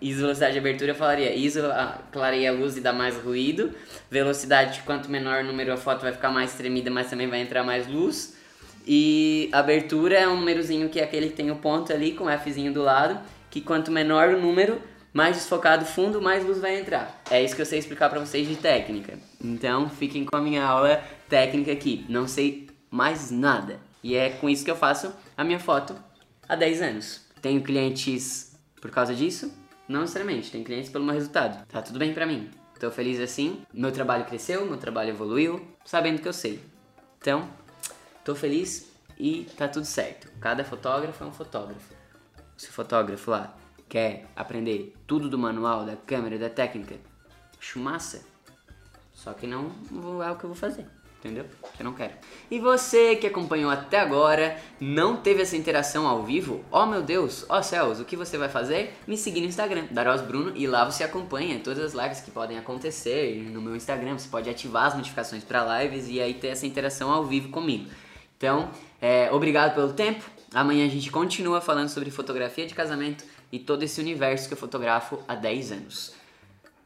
ISO velocidade de abertura, eu falaria ISO clareia a luz e dá mais ruído. Velocidade, quanto menor o número a foto vai ficar mais tremida, mas também vai entrar mais luz. E abertura é um númerozinho que é aquele que tem o ponto ali com o Fzinho do lado, que quanto menor o número, mais desfocado fundo, mais luz vai entrar. É isso que eu sei explicar para vocês de técnica. Então, fiquem com a minha aula técnica aqui. Não sei mais nada. E é com isso que eu faço a minha foto há 10 anos. Tenho clientes por causa disso? Não necessariamente, tenho clientes pelo meu resultado. Tá tudo bem pra mim. Tô feliz assim. Meu trabalho cresceu, meu trabalho evoluiu, sabendo que eu sei. Então, Tô feliz e tá tudo certo. Cada fotógrafo é um fotógrafo. Se o fotógrafo lá quer aprender tudo do manual, da câmera, da técnica, acho massa. Só que não é o que eu vou fazer entendeu? Que não quero. E você que acompanhou até agora, não teve essa interação ao vivo? Oh meu Deus, ó oh céus, o que você vai fazer? Me seguir no Instagram, Daros Bruno, e lá você acompanha todas as lives que podem acontecer no meu Instagram. Você pode ativar as notificações para lives e aí ter essa interação ao vivo comigo. Então, é, obrigado pelo tempo. Amanhã a gente continua falando sobre fotografia de casamento e todo esse universo que eu fotografo há 10 anos.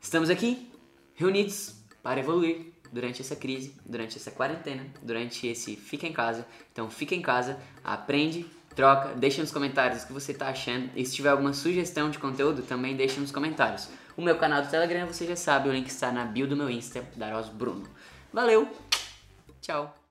Estamos aqui, reunidos para evoluir durante essa crise, durante essa quarentena, durante esse fica em casa. Então, fica em casa, aprende, troca, deixa nos comentários o que você está achando. E se tiver alguma sugestão de conteúdo, também deixa nos comentários. O meu canal do Telegram, você já sabe, o link está na bio do meu Insta, Daros Bruno. Valeu, tchau!